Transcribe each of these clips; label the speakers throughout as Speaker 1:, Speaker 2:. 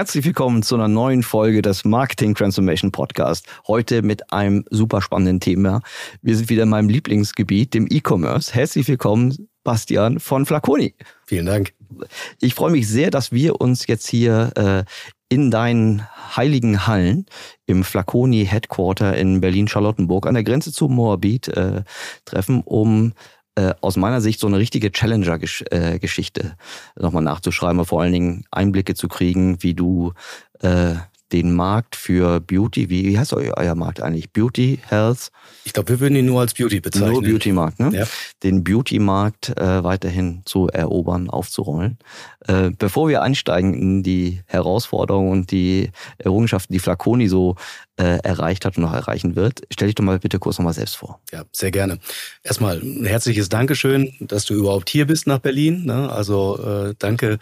Speaker 1: Herzlich willkommen zu einer neuen Folge des Marketing Transformation Podcast. Heute mit einem super spannenden Thema. Wir sind wieder in meinem Lieblingsgebiet, dem E-Commerce. Herzlich willkommen, Bastian von Flaconi.
Speaker 2: Vielen Dank.
Speaker 1: Ich freue mich sehr, dass wir uns jetzt hier äh, in deinen heiligen Hallen im Flaconi Headquarter in Berlin-Charlottenburg an der Grenze zu Moabit äh, treffen, um äh, aus meiner Sicht so eine richtige Challenger-Geschichte äh, nochmal nachzuschreiben, vor allen Dingen Einblicke zu kriegen, wie du äh, den Markt für Beauty, wie, wie heißt euer, euer Markt eigentlich? Beauty, Health?
Speaker 2: Ich glaube, wir würden ihn nur als Beauty bezeichnen.
Speaker 1: Nur Beauty-Markt, ne? Ja. Den Beauty-Markt äh, weiterhin zu erobern, aufzurollen. Äh, bevor wir einsteigen in die Herausforderungen und die Errungenschaften, die Flaconi so äh, erreicht hat und noch erreichen wird, stell dich doch mal bitte kurz nochmal selbst vor.
Speaker 2: Ja, sehr gerne. Erstmal ein herzliches Dankeschön, dass du überhaupt hier bist nach Berlin. Ne? Also äh, danke,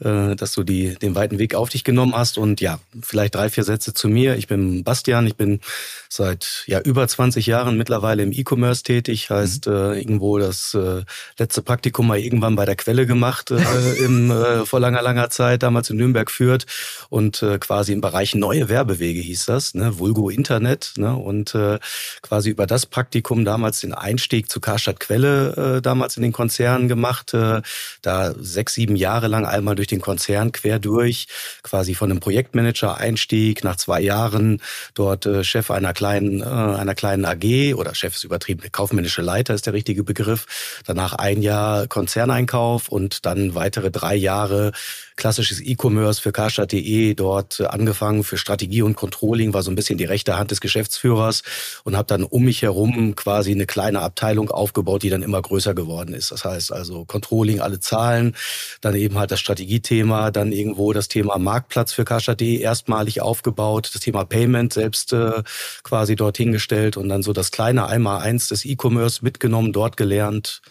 Speaker 2: äh, dass du die, den weiten Weg auf dich genommen hast. Und ja, vielleicht drei, vier Sätze zu mir. Ich bin Bastian, ich bin seit ja über 20 Jahren mittlerweile im E-Commerce tätig. Heißt mhm. äh, irgendwo das äh, letzte Praktikum mal irgendwann bei der Quelle gemacht äh, im, äh, vor langer, langer Zeit, damals in Nürnberg führt und äh, quasi im Bereich neue Werbewege hieß das, ne? Vulgo Internet. Ne? Und äh, quasi über das Praktikum damals den Einstieg zu Karstadt Quelle äh, damals in den Konzern gemacht. Äh, da sechs, sieben Jahre lang einmal durch den Konzern quer durch, quasi von einem Projektmanager-Einstieg nach zwei Jahren dort äh, Chef einer kleinen, äh, einer kleinen AG oder Chef ist übertrieben, kaufmännische Leiter ist der richtige Begriff. Danach ein Jahr Konzerneinkauf und dann weitere drei Jahre klassisches E-Commerce für Karstadt.de, dort angefangen für Strategie und Controlling, war so ein bisschen die rechte Hand des Geschäftsführers und habe dann um mich herum quasi eine kleine Abteilung aufgebaut, die dann immer größer geworden ist. Das heißt also Controlling, alle Zahlen, dann eben halt das Strategiethema, dann irgendwo das Thema Marktplatz für Karstadt.de erstmalig aufgebaut, das Thema Payment selbst äh, quasi dorthin gestellt und dann so das kleine Einmal-Eins des E-Commerce mitgenommen, dort gelernt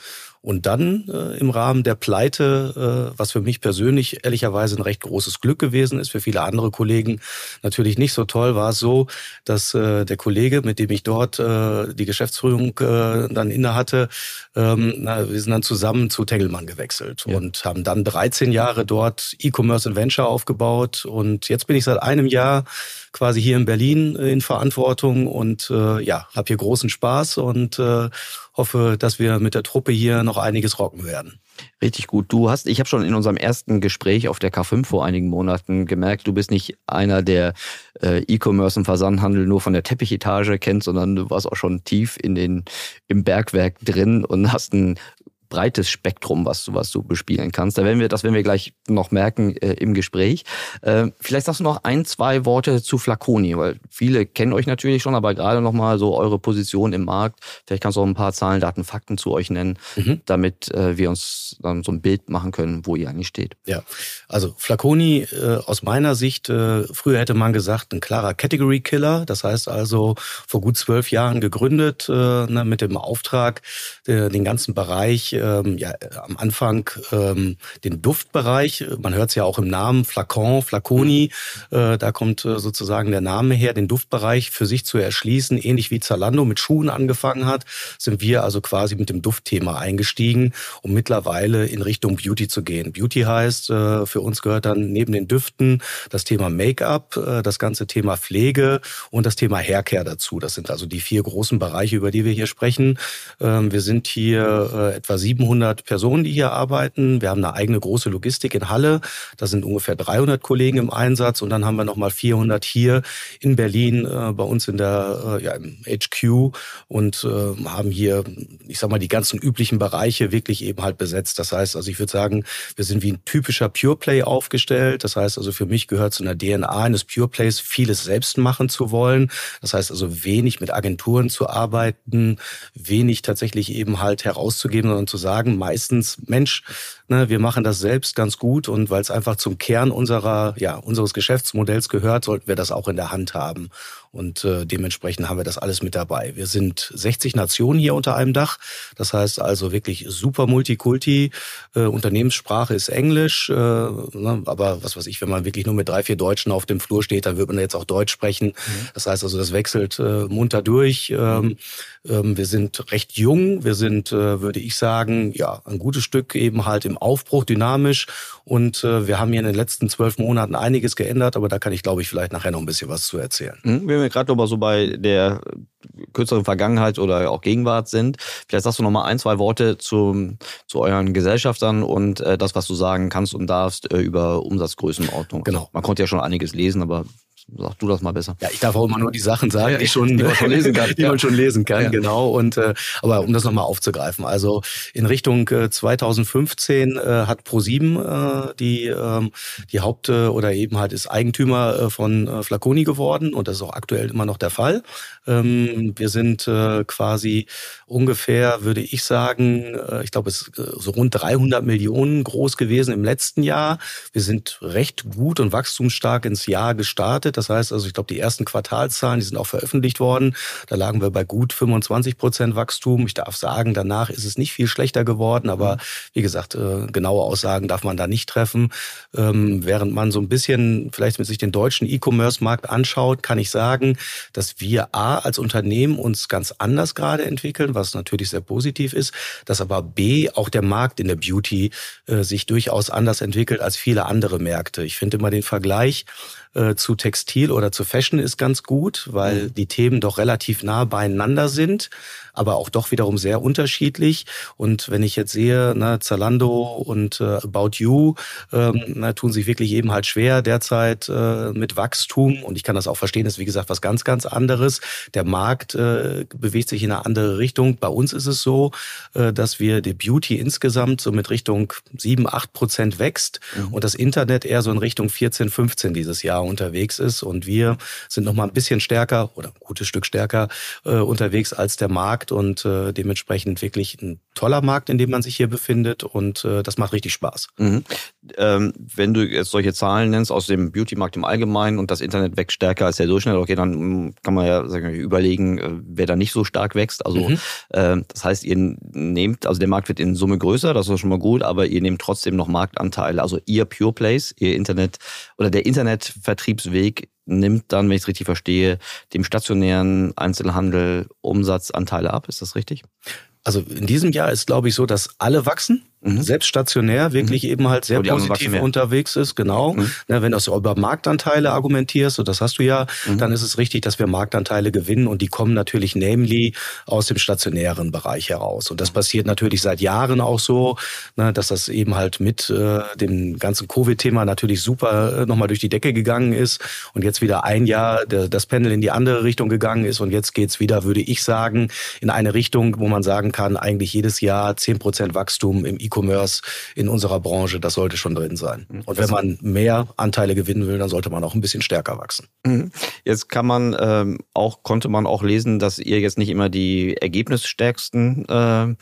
Speaker 2: und dann äh, im Rahmen der Pleite, äh, was für mich persönlich ehrlicherweise ein recht großes Glück gewesen ist, für viele andere Kollegen natürlich nicht so toll, war es so, dass äh, der Kollege, mit dem ich dort äh, die Geschäftsführung äh, dann inne hatte, ähm, na, wir sind dann zusammen zu Tengelmann gewechselt ja. und haben dann 13 Jahre dort E-Commerce und Venture aufgebaut. Und jetzt bin ich seit einem Jahr quasi hier in Berlin in Verantwortung und äh, ja, habe hier großen Spaß und äh, hoffe, dass wir mit der Truppe hier noch einiges rocken werden.
Speaker 1: Richtig gut. Du hast, ich habe schon in unserem ersten Gespräch auf der K5 vor einigen Monaten gemerkt, du bist nicht einer, der äh, E-Commerce und Versandhandel nur von der Teppichetage kennt, sondern du warst auch schon tief in den im Bergwerk drin und hast ein breites Spektrum, was du, was du bespielen kannst. Da werden wir, das werden wir gleich noch merken äh, im Gespräch. Äh, vielleicht sagst du noch ein, zwei Worte zu Flaconi, weil viele kennen euch natürlich schon, aber gerade noch mal so eure Position im Markt. Vielleicht kannst du auch ein paar Zahlen, Daten, Fakten zu euch nennen, mhm. damit äh, wir uns dann so ein Bild machen können, wo ihr eigentlich steht.
Speaker 2: Ja, also Flaconi äh, aus meiner Sicht, äh, früher hätte man gesagt, ein klarer Category Killer. Das heißt also vor gut zwölf Jahren gegründet äh, ne, mit dem Auftrag, den ganzen Bereich ähm, ja am Anfang ähm, den Duftbereich. Man hört es ja auch im Namen Flacon, Flaconi. Äh, da kommt äh, sozusagen der Name her, den Duftbereich für sich zu erschließen. Ähnlich wie Zalando mit Schuhen angefangen hat, sind wir also quasi mit dem Duftthema eingestiegen, um mittlerweile in Richtung Beauty zu gehen. Beauty heißt, äh, für uns gehört dann neben den Düften das Thema Make-up, äh, das ganze Thema Pflege und das Thema Haircare dazu. Das sind also die vier großen Bereiche, über die wir hier sprechen. Ähm, wir sind hier äh, etwa 700 Personen, die hier arbeiten. Wir haben eine eigene große Logistik in Halle. Da sind ungefähr 300 Kollegen im Einsatz. Und dann haben wir nochmal 400 hier in Berlin äh, bei uns in der, äh, ja, im HQ und äh, haben hier, ich sag mal, die ganzen üblichen Bereiche wirklich eben halt besetzt. Das heißt, also ich würde sagen, wir sind wie ein typischer Pure Play aufgestellt. Das heißt also für mich gehört zu einer DNA eines Pure Plays vieles selbst machen zu wollen. Das heißt also wenig mit Agenturen zu arbeiten, wenig tatsächlich eben halt herauszugeben, sondern zu sagen, meistens, Mensch, ne, wir machen das selbst ganz gut und weil es einfach zum Kern unserer, ja, unseres Geschäftsmodells gehört, sollten wir das auch in der Hand haben. Und äh, dementsprechend haben wir das alles mit dabei. Wir sind 60 Nationen hier unter einem Dach. Das heißt also wirklich super Multikulti. Äh, Unternehmenssprache ist Englisch. Äh, ne? Aber was weiß ich, wenn man wirklich nur mit drei, vier Deutschen auf dem Flur steht, dann wird man jetzt auch Deutsch sprechen. Mhm. Das heißt also, das wechselt äh, munter durch. Ähm, ähm, wir sind recht jung. Wir sind, äh, würde ich sagen, ja, ein gutes Stück eben halt im Aufbruch, dynamisch. Und äh, wir haben hier in den letzten zwölf Monaten einiges geändert, aber da kann ich, glaube ich, vielleicht nachher noch ein bisschen was zu erzählen.
Speaker 1: Mhm, wenn wir gerade noch mal so bei der kürzeren Vergangenheit oder auch Gegenwart sind, vielleicht sagst du noch mal ein, zwei Worte zu, zu euren Gesellschaftern und äh, das, was du sagen kannst und darfst äh, über Umsatzgrößenordnung. Genau. Man konnte ja schon einiges lesen, aber Sag du das mal besser.
Speaker 2: Ja, ich darf auch immer nur die Sachen sagen, ja, die, schon, die man schon lesen kann. die man schon lesen kann, ja. genau. Und äh, aber um das nochmal aufzugreifen, also in Richtung äh, 2015 äh, hat ProSieben äh, die ähm, die Haupt äh, oder eben halt ist Eigentümer äh, von äh, Flaconi geworden und das ist auch aktuell immer noch der Fall. Ähm, wir sind äh, quasi ungefähr, würde ich sagen, äh, ich glaube, es ist äh, so rund 300 Millionen groß gewesen im letzten Jahr. Wir sind recht gut und wachstumsstark ins Jahr gestartet. Das heißt also, ich glaube, die ersten Quartalzahlen, die sind auch veröffentlicht worden. Da lagen wir bei gut 25 Prozent Wachstum. Ich darf sagen, danach ist es nicht viel schlechter geworden, aber mhm. wie gesagt, äh, genaue Aussagen darf man da nicht treffen. Ähm, während man so ein bisschen vielleicht mit sich den deutschen E-Commerce-Markt anschaut, kann ich sagen, dass wir A als Unternehmen uns ganz anders gerade entwickeln, was natürlich sehr positiv ist, dass aber B auch der Markt in der Beauty äh, sich durchaus anders entwickelt als viele andere Märkte. Ich finde immer den Vergleich äh, zu Textil oder zu Fashion ist ganz gut, weil mhm. die Themen doch relativ nah beieinander sind aber auch doch wiederum sehr unterschiedlich. Und wenn ich jetzt sehe, ne, Zalando und äh, About You ähm, na, tun sich wirklich eben halt schwer derzeit äh, mit Wachstum. Und ich kann das auch verstehen, das ist wie gesagt was ganz, ganz anderes. Der Markt äh, bewegt sich in eine andere Richtung. Bei uns ist es so, äh, dass wir die Beauty insgesamt so mit Richtung 7, 8 Prozent wächst mhm. und das Internet eher so in Richtung 14, 15 dieses Jahr unterwegs ist. Und wir sind noch mal ein bisschen stärker oder ein gutes Stück stärker äh, unterwegs als der Markt und äh, dementsprechend wirklich ein toller Markt, in dem man sich hier befindet und das macht richtig Spaß.
Speaker 1: Mhm. Ähm, wenn du jetzt solche Zahlen nennst aus dem Beauty-Markt im Allgemeinen und das Internet wächst stärker als der Durchschnitt, okay, dann mm, kann man ja sagen, überlegen, wer da nicht so stark wächst. Also mhm. Äh, das heißt, ihr nehmt, also der Markt wird in Summe größer, das ist schon mal gut, aber ihr nehmt trotzdem noch Marktanteile. Also ihr Pure Place, ihr Internet oder der Internetvertriebsweg nimmt dann, wenn ich es richtig verstehe, dem stationären Einzelhandel Umsatzanteile ab. Ist das richtig?
Speaker 2: Also in diesem Jahr ist, glaube ich, so, dass alle wachsen mhm. selbst stationär wirklich mhm. eben halt sehr positiv unterwegs ist, genau. Mhm. Ja, wenn du über Marktanteile argumentierst, und das hast du ja, mhm. dann ist es richtig, dass wir Marktanteile gewinnen und die kommen natürlich namely aus dem stationären Bereich heraus. Und das passiert natürlich seit Jahren auch so, ne, dass das eben halt mit äh, dem ganzen Covid-Thema natürlich super äh, nochmal durch die Decke gegangen ist und jetzt wieder ein Jahr der, das Pendel in die andere Richtung gegangen ist und jetzt geht's wieder, würde ich sagen, in eine Richtung, wo man sagen kann, eigentlich jedes Jahr zehn Prozent Wachstum im E-Commerce in unserer Branche, das sollte schon drin sein. Mhm. Und wenn man mehr Anteile gewinnen will, dann sollte man auch ein bisschen stärker wachsen.
Speaker 1: Mhm. Jetzt kann man ähm, auch, konnte man auch lesen, dass ihr jetzt nicht immer die ergebnisstärksten äh,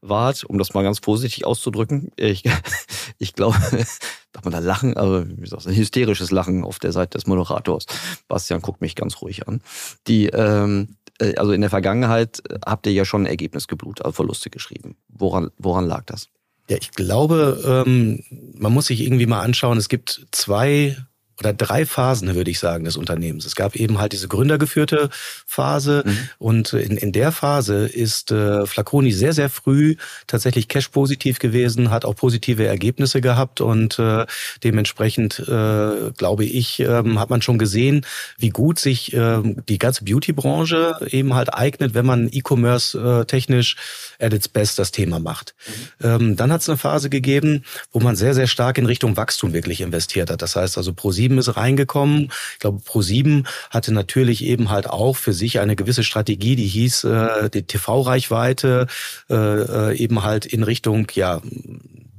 Speaker 1: wart, um das mal ganz vorsichtig auszudrücken. Ich, ich glaube, darf man da lachen, aber wie gesagt, ein hysterisches Lachen auf der Seite des Moderators. Bastian guckt mich ganz ruhig an. Die, ähm, äh, also in der Vergangenheit habt ihr ja schon ein Ergebnis geblutet, also Verluste geschrieben. Woran, woran lag das?
Speaker 2: Ja, ich glaube, ähm, man muss sich irgendwie mal anschauen, es gibt zwei oder drei Phasen, würde ich sagen, des Unternehmens. Es gab eben halt diese gründergeführte Phase mhm. und in, in der Phase ist äh, Flaconi sehr, sehr früh tatsächlich cash-positiv gewesen, hat auch positive Ergebnisse gehabt und äh, dementsprechend, äh, glaube ich, ähm, hat man schon gesehen, wie gut sich äh, die ganze Beauty-Branche eben halt eignet, wenn man E-Commerce äh, technisch at its best das Thema macht. Mhm. Ähm, dann hat es eine Phase gegeben, wo man sehr, sehr stark in Richtung Wachstum wirklich investiert hat. Das heißt also, pro ProSieben ist reingekommen. Ich glaube, ProSieben hatte natürlich eben halt auch für sich eine gewisse Strategie, die hieß, äh, die TV-Reichweite äh, äh, eben halt in Richtung, ja,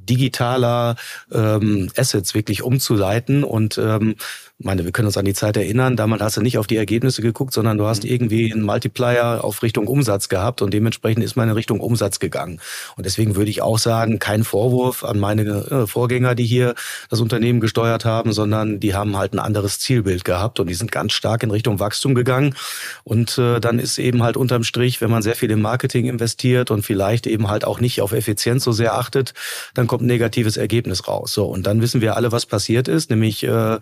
Speaker 2: digitaler ähm, Assets wirklich umzuleiten und ähm, meine, wir können uns an die Zeit erinnern, damals hast du nicht auf die Ergebnisse geguckt, sondern du hast mhm. irgendwie einen Multiplier auf Richtung Umsatz gehabt und dementsprechend ist man in Richtung Umsatz gegangen. Und deswegen würde ich auch sagen, kein Vorwurf an meine äh, Vorgänger, die hier das Unternehmen gesteuert haben, sondern die haben halt ein anderes Zielbild gehabt und die sind ganz stark in Richtung Wachstum gegangen. Und äh, dann ist eben halt unterm Strich, wenn man sehr viel in Marketing investiert und vielleicht eben halt auch nicht auf Effizienz so sehr achtet, dann kommt ein negatives Ergebnis raus. So, und dann wissen wir alle, was passiert ist, nämlich äh,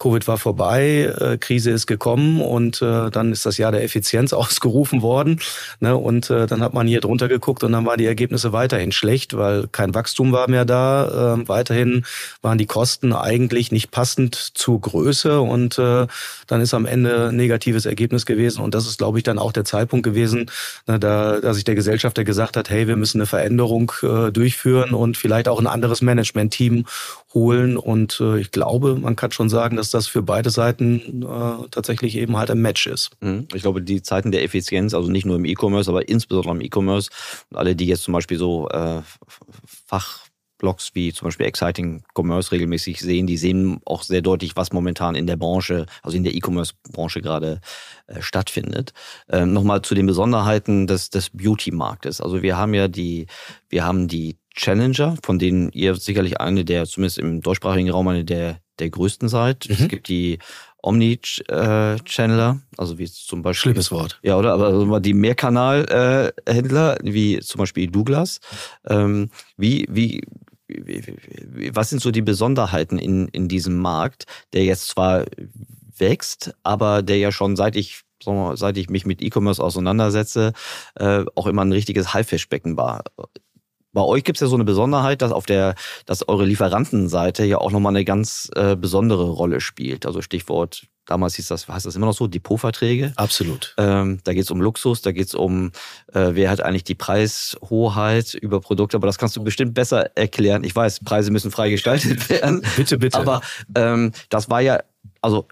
Speaker 2: Covid war vorbei, äh, Krise ist gekommen und äh, dann ist das Jahr der Effizienz ausgerufen worden. Ne? Und äh, dann hat man hier drunter geguckt und dann waren die Ergebnisse weiterhin schlecht, weil kein Wachstum war mehr da. Äh, weiterhin waren die Kosten eigentlich nicht passend zur Größe und äh, dann ist am Ende negatives Ergebnis gewesen. Und das ist, glaube ich, dann auch der Zeitpunkt gewesen, ne, da, dass sich der Gesellschafter gesagt hat, hey, wir müssen eine Veränderung äh, durchführen und vielleicht auch ein anderes Management-Team holen. Und äh, ich glaube, man kann schon sagen, dass das für beide Seiten äh, tatsächlich eben halt ein Match ist.
Speaker 1: Mhm. Ich glaube, die Zeiten der Effizienz, also nicht nur im E-Commerce, aber insbesondere im E-Commerce, alle, die jetzt zum Beispiel so äh, Fach Blogs wie zum Beispiel Exciting Commerce regelmäßig sehen, die sehen auch sehr deutlich, was momentan in der Branche, also in der E-Commerce-Branche gerade äh, stattfindet. Ähm, Nochmal zu den Besonderheiten des, des Beauty-Marktes. Also wir haben ja die, wir haben die Challenger, von denen ihr sicherlich eine der, zumindest im deutschsprachigen Raum, eine der, der größten seid. Mhm. Es gibt die Omni-Channeler, also wie zum Beispiel.
Speaker 2: Schlimmes Wort.
Speaker 1: Ja, oder? Aber die Mehrkanal-Händler, wie zum Beispiel Douglas. Ähm, wie, wie, was sind so die Besonderheiten in, in diesem Markt, der jetzt zwar wächst, aber der ja schon seit ich seit ich mich mit E-Commerce auseinandersetze, äh, auch immer ein richtiges Haifischbecken war. Bei euch gibt es ja so eine Besonderheit, dass auf der, dass eure Lieferantenseite ja auch nochmal eine ganz äh, besondere Rolle spielt. Also Stichwort, damals hieß das, heißt das immer noch so, Depotverträge.
Speaker 2: Absolut.
Speaker 1: Ähm, da geht es um Luxus, da geht es um, äh, wer hat eigentlich die Preishoheit über Produkte, aber das kannst du bestimmt besser erklären. Ich weiß, Preise müssen frei gestaltet werden.
Speaker 2: bitte, bitte.
Speaker 1: Aber ähm, das war ja, also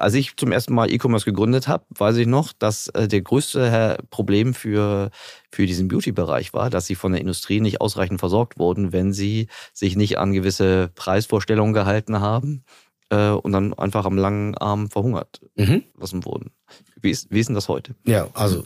Speaker 1: als ich zum ersten Mal E-Commerce gegründet habe, weiß ich noch, dass äh, der größte Problem für, für diesen Beauty-Bereich war, dass sie von der Industrie nicht ausreichend versorgt wurden, wenn sie sich nicht an gewisse Preisvorstellungen gehalten haben äh, und dann einfach am langen Arm verhungert mhm. lassen wurden. Wie ist, wie ist denn das heute?
Speaker 2: Ja, also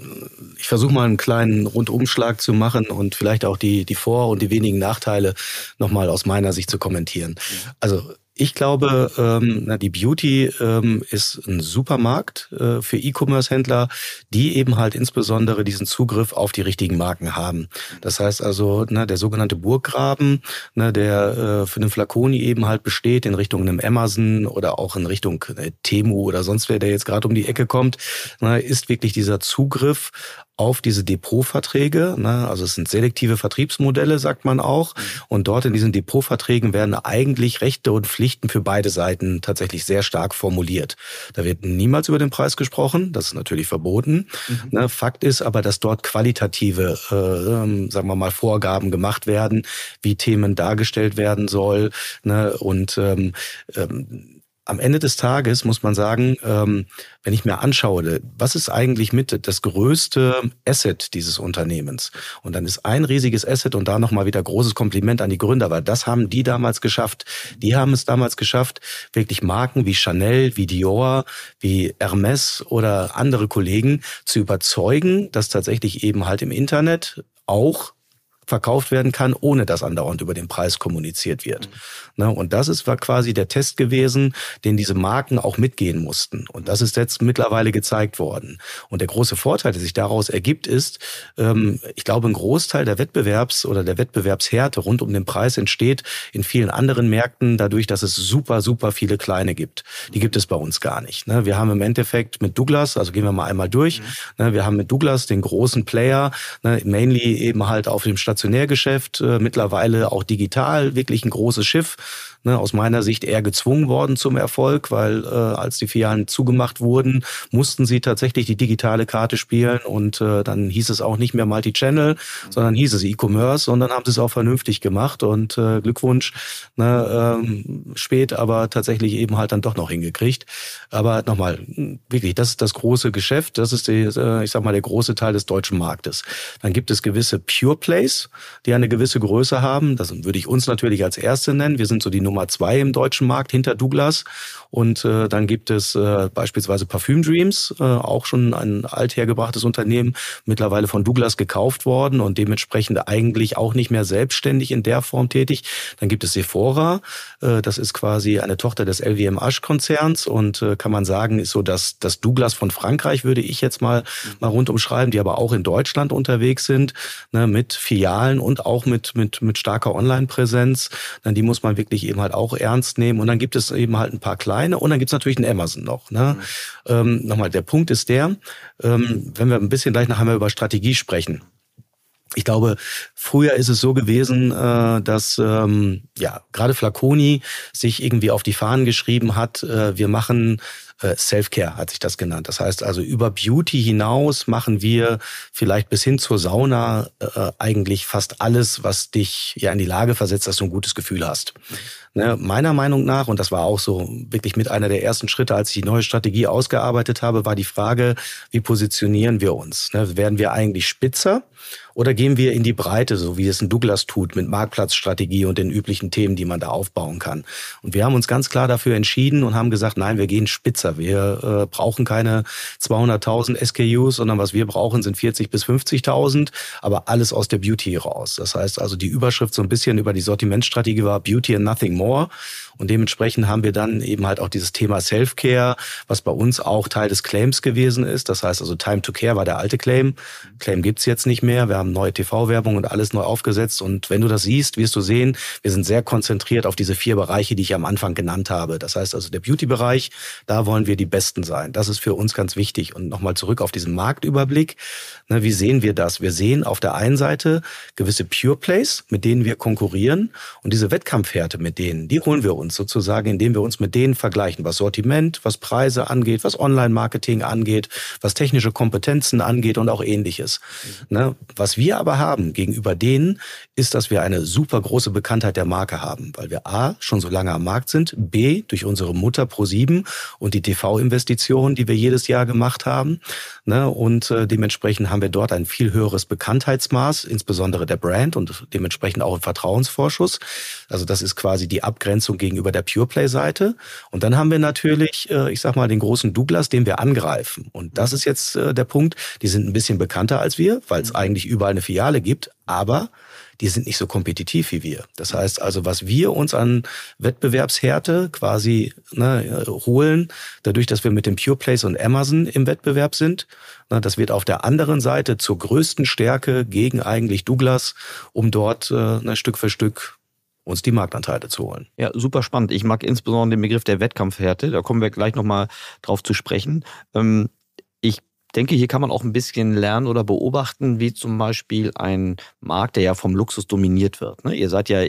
Speaker 2: ich versuche mal einen kleinen Rundumschlag zu machen und vielleicht auch die, die Vor- und die wenigen Nachteile nochmal aus meiner Sicht zu kommentieren. Also ich glaube, ähm, die Beauty ähm, ist ein Supermarkt äh, für E-Commerce-Händler, die eben halt insbesondere diesen Zugriff auf die richtigen Marken haben. Das heißt also, na, der sogenannte Burggraben, na, der äh, für den Flaconi eben halt besteht in Richtung einem Amazon oder auch in Richtung äh, Temu oder sonst wer, der jetzt gerade um die Ecke kommt, na, ist wirklich dieser Zugriff auf diese Depotverträge. Ne? Also es sind selektive Vertriebsmodelle, sagt man auch. Und dort in diesen Depotverträgen werden eigentlich Rechte und Pflichten für beide Seiten tatsächlich sehr stark formuliert. Da wird niemals über den Preis gesprochen, das ist natürlich verboten. Mhm. Ne? Fakt ist aber, dass dort qualitative, äh, ähm, sagen wir mal, Vorgaben gemacht werden, wie Themen dargestellt werden soll. Ne? Und ähm, ähm, am Ende des Tages muss man sagen, ähm, wenn ich mir anschaue, was ist eigentlich mit das größte Asset dieses Unternehmens? Und dann ist ein riesiges Asset und da nochmal wieder großes Kompliment an die Gründer, weil das haben die damals geschafft. Die haben es damals geschafft, wirklich Marken wie Chanel, wie Dior, wie Hermes oder andere Kollegen zu überzeugen, dass tatsächlich eben halt im Internet auch verkauft werden kann, ohne dass andauernd über den Preis kommuniziert wird. Mhm. Und das ist war quasi der Test gewesen, den diese Marken auch mitgehen mussten. Und das ist jetzt mittlerweile gezeigt worden. Und der große Vorteil, der sich daraus ergibt, ist, ähm, ich glaube, ein Großteil der Wettbewerbs- oder der Wettbewerbshärte rund um den Preis entsteht in vielen anderen Märkten dadurch, dass es super, super viele kleine gibt. Die gibt es bei uns gar nicht. Ne? Wir haben im Endeffekt mit Douglas, also gehen wir mal einmal durch, mhm. wir haben mit Douglas den großen Player, ne, mainly eben halt auf dem Stadt Stationärgeschäft, äh, mittlerweile auch digital, wirklich ein großes Schiff ne, aus meiner Sicht eher gezwungen worden zum Erfolg, weil äh, als die Filialen zugemacht wurden, mussten sie tatsächlich die digitale Karte spielen und äh, dann hieß es auch nicht mehr Multi-Channel, sondern hieß es E-Commerce und dann haben sie es auch vernünftig gemacht und äh, Glückwunsch, ne, ähm, spät, aber tatsächlich eben halt dann doch noch hingekriegt. Aber nochmal, wirklich, das ist das große Geschäft, das ist die, äh, ich sag mal, der große Teil des deutschen Marktes. Dann gibt es gewisse Pure Plays, die eine gewisse Größe haben. Das würde ich uns natürlich als Erste nennen. Wir sind so die Nummer zwei im deutschen Markt hinter Douglas. Und äh, dann gibt es äh, beispielsweise Parfüm Dreams, äh, auch schon ein althergebrachtes Unternehmen, mittlerweile von Douglas gekauft worden und dementsprechend eigentlich auch nicht mehr selbstständig in der Form tätig. Dann gibt es Sephora, äh, das ist quasi eine Tochter des LWM Asch Konzerns und äh, kann man sagen, ist so das, das Douglas von Frankreich, würde ich jetzt mal, mal rundum schreiben, die aber auch in Deutschland unterwegs sind, ne, mit Filialen und auch mit, mit, mit starker Online-Präsenz. Dann die muss man wirklich eben halt auch ernst nehmen. Und dann gibt es eben halt ein paar kleine und dann gibt's natürlich einen Amazon noch. Ne? Mhm. Ähm, nochmal, der Punkt ist der, ähm, wenn wir ein bisschen gleich nachher mal über Strategie sprechen. Ich glaube, früher ist es so gewesen, äh, dass ähm, ja gerade Flaconi sich irgendwie auf die Fahnen geschrieben hat, äh, wir machen äh, Self-Care hat sich das genannt. Das heißt also über Beauty hinaus machen wir vielleicht bis hin zur Sauna äh, eigentlich fast alles, was dich ja in die Lage versetzt, dass du ein gutes Gefühl hast. Ne, meiner Meinung nach, und das war auch so wirklich mit einer der ersten Schritte, als ich die neue Strategie ausgearbeitet habe, war die Frage, wie positionieren wir uns? Ne, werden wir eigentlich spitzer oder gehen wir in die Breite, so wie es ein Douglas tut, mit Marktplatzstrategie und den üblichen Themen, die man da aufbauen kann? Und wir haben uns ganz klar dafür entschieden und haben gesagt, nein, wir gehen spitzer. Wir äh, brauchen keine 200.000 SKUs, sondern was wir brauchen, sind 40 bis 50.000, aber alles aus der Beauty raus. Das heißt also, die Überschrift so ein bisschen über die Sortimentsstrategie war Beauty and Nothing More more. Und dementsprechend haben wir dann eben halt auch dieses Thema Self-Care, was bei uns auch Teil des Claims gewesen ist. Das heißt also Time to Care war der alte Claim. Claim gibt's jetzt nicht mehr. Wir haben neue TV-Werbung und alles neu aufgesetzt. Und wenn du das siehst, wirst du sehen, wir sind sehr konzentriert auf diese vier Bereiche, die ich am Anfang genannt habe. Das heißt also der Beauty-Bereich, da wollen wir die Besten sein. Das ist für uns ganz wichtig. Und nochmal zurück auf diesen Marktüberblick. wie sehen wir das? Wir sehen auf der einen Seite gewisse Pure Plays, mit denen wir konkurrieren. Und diese Wettkampfhärte mit denen denen, die holen wir uns sozusagen, indem wir uns mit denen vergleichen, was Sortiment, was Preise angeht, was Online-Marketing angeht, was technische Kompetenzen angeht und auch ähnliches. Mhm. Ne? Was wir aber haben gegenüber denen, ist, dass wir eine super große Bekanntheit der Marke haben, weil wir A, schon so lange am Markt sind, B, durch unsere Mutter Pro7 und die TV-Investitionen, die wir jedes Jahr gemacht haben. Ne? Und äh, dementsprechend haben wir dort ein viel höheres Bekanntheitsmaß, insbesondere der Brand und dementsprechend auch ein Vertrauensvorschuss. Also das ist quasi die Abgrenzung gegenüber der Pureplay-Seite. Und dann haben wir natürlich, äh, ich sag mal, den großen Douglas, den wir angreifen. Und das ist jetzt äh, der Punkt. Die sind ein bisschen bekannter als wir, weil es mhm. eigentlich überall eine Filiale gibt. Aber die sind nicht so kompetitiv wie wir. Das heißt also, was wir uns an Wettbewerbshärte quasi ne, holen, dadurch, dass wir mit dem Pure Place und Amazon im Wettbewerb sind, ne, das wird auf der anderen Seite zur größten Stärke gegen eigentlich Douglas, um dort äh, ne, Stück für Stück uns die Marktanteile zu holen.
Speaker 1: Ja, super spannend. Ich mag insbesondere den Begriff der Wettkampfhärte. Da kommen wir gleich nochmal drauf zu sprechen. Ähm, ich denke, hier kann man auch ein bisschen lernen oder beobachten, wie zum Beispiel ein Markt, der ja vom Luxus dominiert wird. Ne? Ihr seid ja,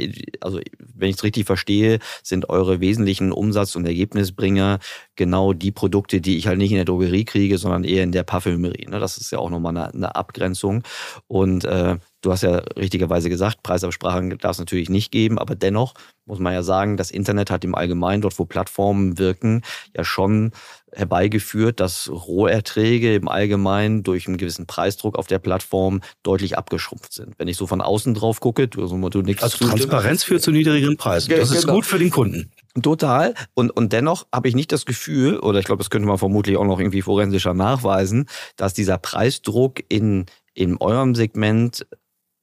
Speaker 1: also wenn ich es richtig verstehe, sind eure wesentlichen Umsatz- und Ergebnisbringer genau die Produkte, die ich halt nicht in der Drogerie kriege, sondern eher in der Parfümerie. Ne? Das ist ja auch nochmal eine, eine Abgrenzung. Und äh, du hast ja richtigerweise gesagt, Preisabsprachen darf es natürlich nicht geben, aber dennoch muss man ja sagen, das Internet hat im Allgemeinen, dort wo Plattformen wirken, ja schon herbeigeführt, dass Roherträge im Allgemeinen durch einen gewissen Preisdruck auf der Plattform deutlich abgeschrumpft sind. Wenn ich so von außen drauf gucke, du, also du nichts
Speaker 2: Also Transparenz führt zu niedrigeren Preisen. Das ist genau. gut für den Kunden.
Speaker 1: Total. Und, und dennoch habe ich nicht das Gefühl, oder ich glaube, das könnte man vermutlich auch noch irgendwie forensischer nachweisen, dass dieser Preisdruck in, in eurem Segment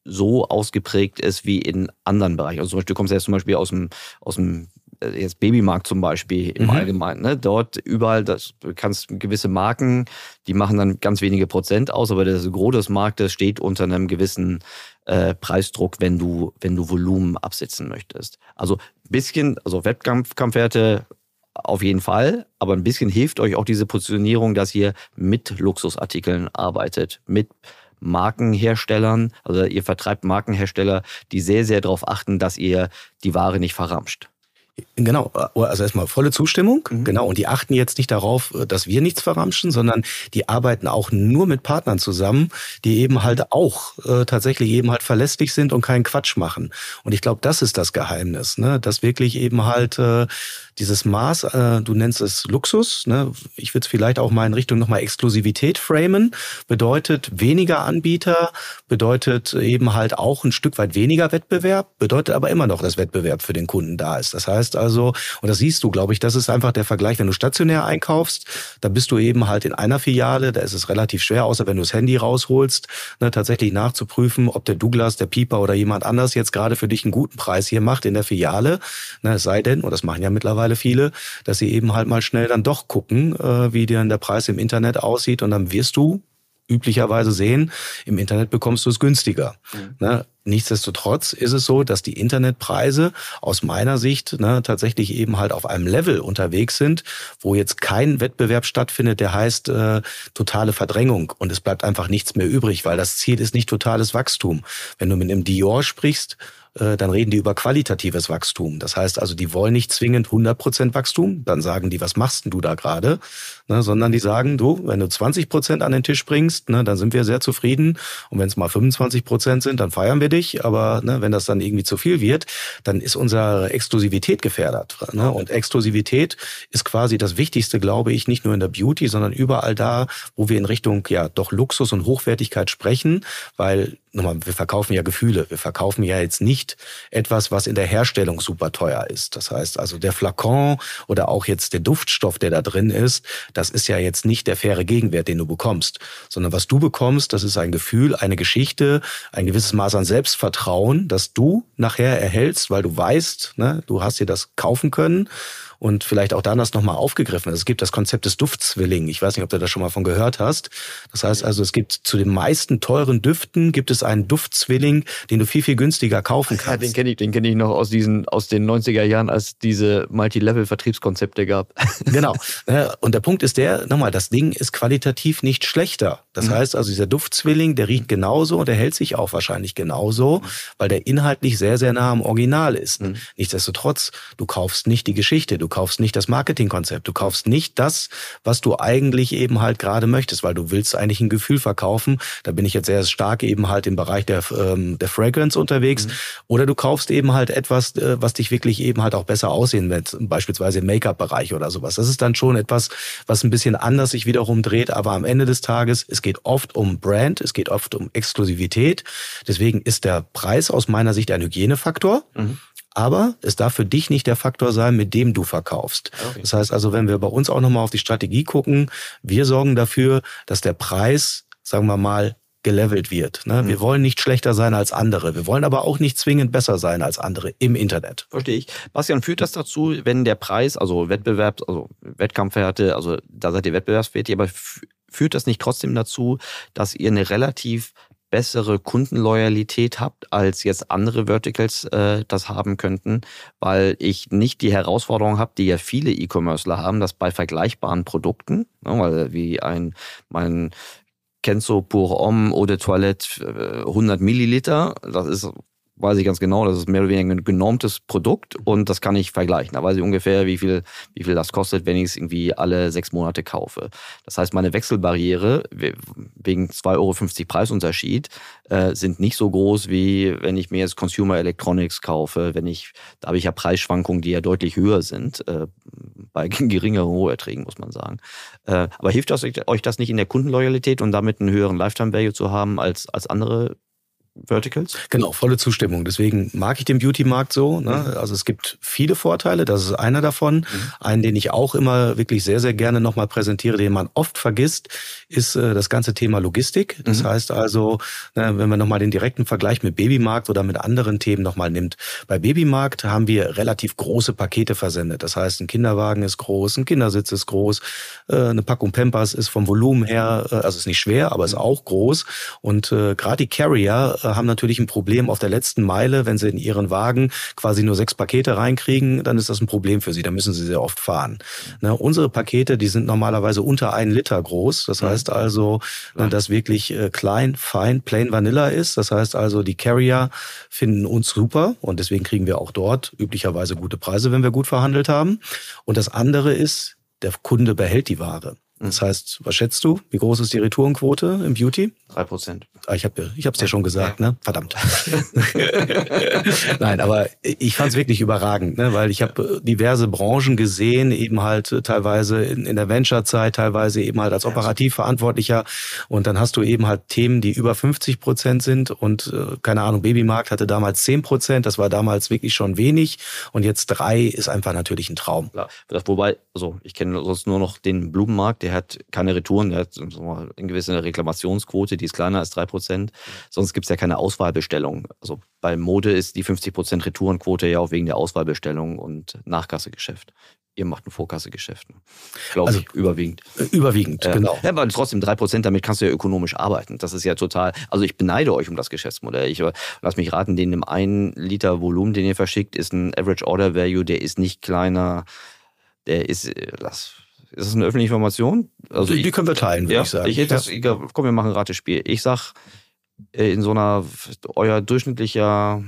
Speaker 1: so ausgeprägt ist wie in anderen Bereichen. Also zum Beispiel, du kommst ja jetzt zum Beispiel aus dem, aus dem äh, jetzt Babymarkt zum Beispiel im mhm. Allgemeinen. Ne? Dort überall, das, du kannst gewisse Marken, die machen dann ganz wenige Prozent aus, aber das Gros des Marktes steht unter einem gewissen äh, Preisdruck, wenn du, wenn du Volumen absetzen möchtest. Also ein bisschen, also Wettkampfwerte auf jeden Fall, aber ein bisschen hilft euch auch diese Positionierung, dass ihr mit Luxusartikeln arbeitet, mit Markenherstellern, also ihr vertreibt Markenhersteller, die sehr, sehr darauf achten, dass ihr die Ware nicht verramscht.
Speaker 2: Genau, also erstmal volle Zustimmung, mhm. genau. Und die achten jetzt nicht darauf, dass wir nichts verramschen, sondern die arbeiten auch nur mit Partnern zusammen, die eben halt auch äh, tatsächlich eben halt verlässlich sind und keinen Quatsch machen. Und ich glaube, das ist das Geheimnis, ne? dass wirklich eben halt äh, dieses Maß, äh, du nennst es Luxus, ne? ich würde es vielleicht auch mal in Richtung nochmal Exklusivität framen, bedeutet weniger Anbieter, bedeutet eben halt auch ein Stück weit weniger Wettbewerb, bedeutet aber immer noch, dass Wettbewerb für den Kunden da ist. Das heißt also, und das siehst du, glaube ich, das ist einfach der Vergleich, wenn du stationär einkaufst, da bist du eben halt in einer Filiale, da ist es relativ schwer, außer wenn du das Handy rausholst, ne, tatsächlich nachzuprüfen, ob der Douglas, der Pieper oder jemand anders jetzt gerade für dich einen guten Preis hier macht in der Filiale. Ne, es sei denn, und das machen ja mittlerweile viele, dass sie eben halt mal schnell dann doch gucken, äh, wie denn der Preis im Internet aussieht und dann wirst du üblicherweise sehen, im Internet bekommst du es günstiger. Mhm. Ne? Nichtsdestotrotz ist es so, dass die Internetpreise aus meiner Sicht ne, tatsächlich eben halt auf einem Level unterwegs sind, wo jetzt kein Wettbewerb stattfindet, der heißt äh, totale Verdrängung und es bleibt einfach nichts mehr übrig, weil das Ziel ist nicht totales Wachstum. Wenn du mit einem Dior sprichst, dann reden die über qualitatives Wachstum. Das heißt also, die wollen nicht zwingend 100% Wachstum, dann sagen die, was machst denn du da gerade? Ne, sondern die sagen, du, wenn du 20% an den Tisch bringst, ne, dann sind wir sehr zufrieden. Und wenn es mal 25% sind, dann feiern wir dich. Aber ne, wenn das dann irgendwie zu viel wird, dann ist unsere Exklusivität gefährdet. Ne? Und Exklusivität ist quasi das Wichtigste, glaube ich, nicht nur in der Beauty, sondern überall da, wo wir in Richtung ja doch Luxus und Hochwertigkeit sprechen, weil nochmal, wir verkaufen ja Gefühle. Wir verkaufen ja jetzt nicht etwas, was in der Herstellung super teuer ist. Das heißt also der Flakon oder auch jetzt der Duftstoff, der da drin ist, das ist ja jetzt nicht der faire Gegenwert, den du bekommst, sondern was du bekommst, das ist ein Gefühl, eine Geschichte, ein gewisses Maß an Selbstvertrauen, das du nachher erhältst, weil du weißt, ne, du hast dir das kaufen können und vielleicht auch damals nochmal aufgegriffen. Es gibt das Konzept des Duftzwilling. Ich weiß nicht, ob du das schon mal von gehört hast. Das heißt also, es gibt zu den meisten teuren Düften gibt es einen Duftzwilling, den du viel, viel günstiger kaufen kannst. Ja,
Speaker 1: den kenne ich, den kenne ich noch aus diesen, aus den 90er Jahren, als diese Multilevel-Vertriebskonzepte gab.
Speaker 2: Genau. Und der Punkt ist der, nochmal, das Ding ist qualitativ nicht schlechter. Das mhm. heißt also, dieser Duftzwilling, der riecht genauso und der hält sich auch wahrscheinlich genauso, mhm. weil der inhaltlich sehr, sehr nah am Original ist. Mhm. Nichtsdestotrotz, du kaufst nicht die Geschichte, du kaufst nicht das Marketingkonzept, du kaufst nicht das, was du eigentlich eben halt gerade möchtest, weil du willst eigentlich ein Gefühl verkaufen. Da bin ich jetzt sehr stark eben halt im Bereich der, ähm, der Fragrance unterwegs. Mhm. Oder du kaufst eben halt etwas, äh, was dich wirklich eben halt auch besser aussehen wird, beispielsweise im Make-up-Bereich oder sowas. Das ist dann schon etwas, was ein bisschen anders sich wiederum dreht, aber am Ende des Tages, es geht oft um Brand, es geht oft um Exklusivität. Deswegen ist der Preis aus meiner Sicht ein Hygienefaktor. Mhm. Aber es darf für dich nicht der Faktor sein, mit dem du verkaufst. Okay. Das heißt also, wenn wir bei uns auch nochmal auf die Strategie gucken, wir sorgen dafür, dass der Preis, sagen wir mal, gelevelt wird. Ne? Wir mhm. wollen nicht schlechter sein als andere. Wir wollen aber auch nicht zwingend besser sein als andere im Internet.
Speaker 1: Verstehe ich. Bastian, führt das dazu, wenn der Preis, also Wettbewerb, also Wettkampfwerte, also da seid ihr wettbewerbsfähig, aber führt das nicht trotzdem dazu, dass ihr eine relativ bessere Kundenloyalität habt, als jetzt andere Verticals äh, das haben könnten, weil ich nicht die Herausforderung habe, die ja viele E-Commercer haben, dass bei vergleichbaren Produkten, ne, weil wie ein mein Kenzo Pour Homme de Toilette 100 äh, Milliliter, das ist weiß ich ganz genau, das ist mehr oder weniger ein genormtes Produkt und das kann ich vergleichen. Da weiß ich ungefähr, wie viel, wie viel das kostet, wenn ich es irgendwie alle sechs Monate kaufe. Das heißt, meine Wechselbarriere wegen 2,50 Euro Preisunterschied äh, sind nicht so groß, wie wenn ich mir jetzt Consumer Electronics kaufe, wenn ich, da habe ich ja Preisschwankungen, die ja deutlich höher sind, äh, bei geringeren Roherträgen, muss man sagen. Äh, aber hilft das, euch das nicht in der Kundenloyalität und damit einen höheren Lifetime Value zu haben als, als andere Verticals?
Speaker 2: Genau, volle Zustimmung. Deswegen mag ich den Beauty-Markt so. Ne? Mhm. Also es gibt viele Vorteile, das ist einer davon. Mhm. Einen, den ich auch immer wirklich sehr, sehr gerne nochmal präsentiere, den man oft vergisst, ist äh, das ganze Thema Logistik. Das mhm. heißt also, ne, wenn man nochmal den direkten Vergleich mit Babymarkt oder mit anderen Themen nochmal nimmt. Bei Babymarkt haben wir relativ große Pakete versendet. Das heißt, ein Kinderwagen ist groß, ein Kindersitz ist groß, äh, eine Packung Pampers ist vom Volumen her, äh, also ist nicht schwer, aber ist mhm. auch groß. Und äh, gerade die Carrier haben natürlich ein Problem auf der letzten Meile, wenn sie in ihren Wagen quasi nur sechs Pakete reinkriegen, dann ist das ein Problem für sie. Da müssen sie sehr oft fahren. Ne, unsere Pakete, die sind normalerweise unter einen Liter groß. Das heißt also, ne, dass wirklich äh, klein, fein, plain Vanilla ist. Das heißt also, die Carrier finden uns super und deswegen kriegen wir auch dort üblicherweise gute Preise, wenn wir gut verhandelt haben. Und das andere ist, der Kunde behält die Ware. Das heißt, was schätzt du? Wie groß ist die Retourenquote im Beauty?
Speaker 1: Drei Prozent.
Speaker 2: Ah, ich habe ich hab's dir schon gesagt, ne? Verdammt. Nein, aber ich fand es wirklich überragend, ne? weil ich habe diverse Branchen gesehen, eben halt teilweise in, in der Venture-Zeit, teilweise eben halt als Operativverantwortlicher. Und dann hast du eben halt Themen, die über 50 Prozent sind. Und äh, keine Ahnung, Babymarkt hatte damals 10 Prozent. Das war damals wirklich schon wenig. Und jetzt drei ist einfach natürlich ein Traum.
Speaker 1: Klar. Wobei, also ich kenne sonst nur noch den Blumenmarkt, der hat keine Retouren, der hat eine gewisse Reklamationsquote, die ist kleiner als drei Prozent. Sonst gibt es ja keine Auswahlbestellung. Also bei Mode ist die 50 Prozent Retourenquote ja auch wegen der Auswahlbestellung und Nachkassegeschäft. Ihr macht ein Vorkassegeschäft, ne? glaube also, ich, überwiegend.
Speaker 2: Äh, überwiegend,
Speaker 1: äh,
Speaker 2: genau.
Speaker 1: Ja, aber trotzdem drei Prozent, damit kannst du ja ökonomisch arbeiten. Das ist ja total, also ich beneide euch um das Geschäftsmodell. Ich lass mich raten, den im einen Liter Volumen, den ihr verschickt, ist ein Average Order Value, der ist nicht kleiner, der ist, lass, ist das eine öffentliche Information?
Speaker 2: Also die, die können wir teilen, würde
Speaker 1: ja,
Speaker 2: ich sagen.
Speaker 1: Ich, das, ja. Komm, wir machen ein Ratespiel. Ich sag, äh, in so einer, euer durchschnittlicher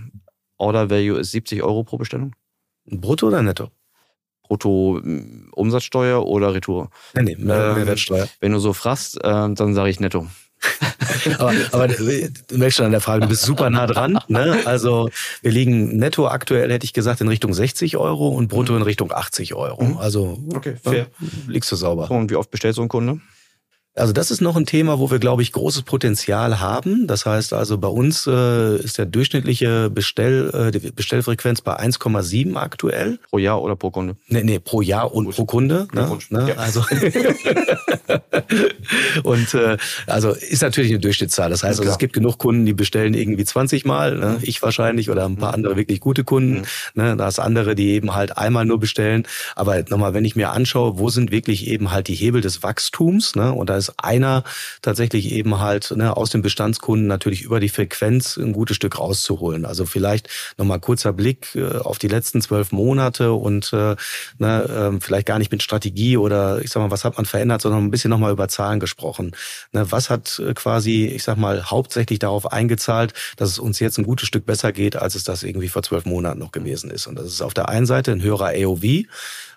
Speaker 1: Order Value ist 70 Euro pro Bestellung?
Speaker 2: Brutto oder netto?
Speaker 1: Brutto hm, Umsatzsteuer oder Retour?
Speaker 2: Nee, nee, Mehrwertsteuer.
Speaker 1: Ähm, wenn du so fragst, äh, dann sage ich netto.
Speaker 2: aber, aber du merkst schon an der Frage, du bist super nah dran. Ne? Also wir liegen netto aktuell, hätte ich gesagt, in Richtung 60 Euro und brutto mhm. in Richtung 80 Euro. Mhm. Also
Speaker 1: okay, fair.
Speaker 2: liegst du sauber.
Speaker 1: Und wie oft bestellt so ein Kunde?
Speaker 2: Also das ist noch ein Thema, wo wir, glaube ich, großes Potenzial haben. Das heißt also, bei uns äh, ist der durchschnittliche Bestell, äh, die Bestellfrequenz bei 1,7 aktuell.
Speaker 1: Pro Jahr oder pro Kunde?
Speaker 2: Nee, nee pro Jahr und Gut. pro Kunde. Ne? Ne? Ja. Also und äh, also ist natürlich eine Durchschnittszahl. Das heißt, also, es gibt genug Kunden, die bestellen irgendwie 20 Mal. Ne? Ich wahrscheinlich oder ein paar mhm. andere wirklich gute Kunden. Mhm. Ne? Da ist andere, die eben halt einmal nur bestellen. Aber nochmal, wenn ich mir anschaue, wo sind wirklich eben halt die Hebel des Wachstums? Ne? Und da ist einer tatsächlich eben halt ne, aus den Bestandskunden natürlich über die Frequenz ein gutes Stück rauszuholen. Also vielleicht nochmal kurzer Blick äh, auf die letzten zwölf Monate und äh, ne, äh, vielleicht gar nicht mit Strategie oder ich sag mal, was hat man verändert, sondern bisschen nochmal über Zahlen gesprochen. Ne, was hat äh, quasi, ich sag mal, hauptsächlich darauf eingezahlt, dass es uns jetzt ein gutes Stück besser geht, als es das irgendwie vor zwölf Monaten noch gewesen ist. Und das ist auf der einen Seite ein höherer AOV,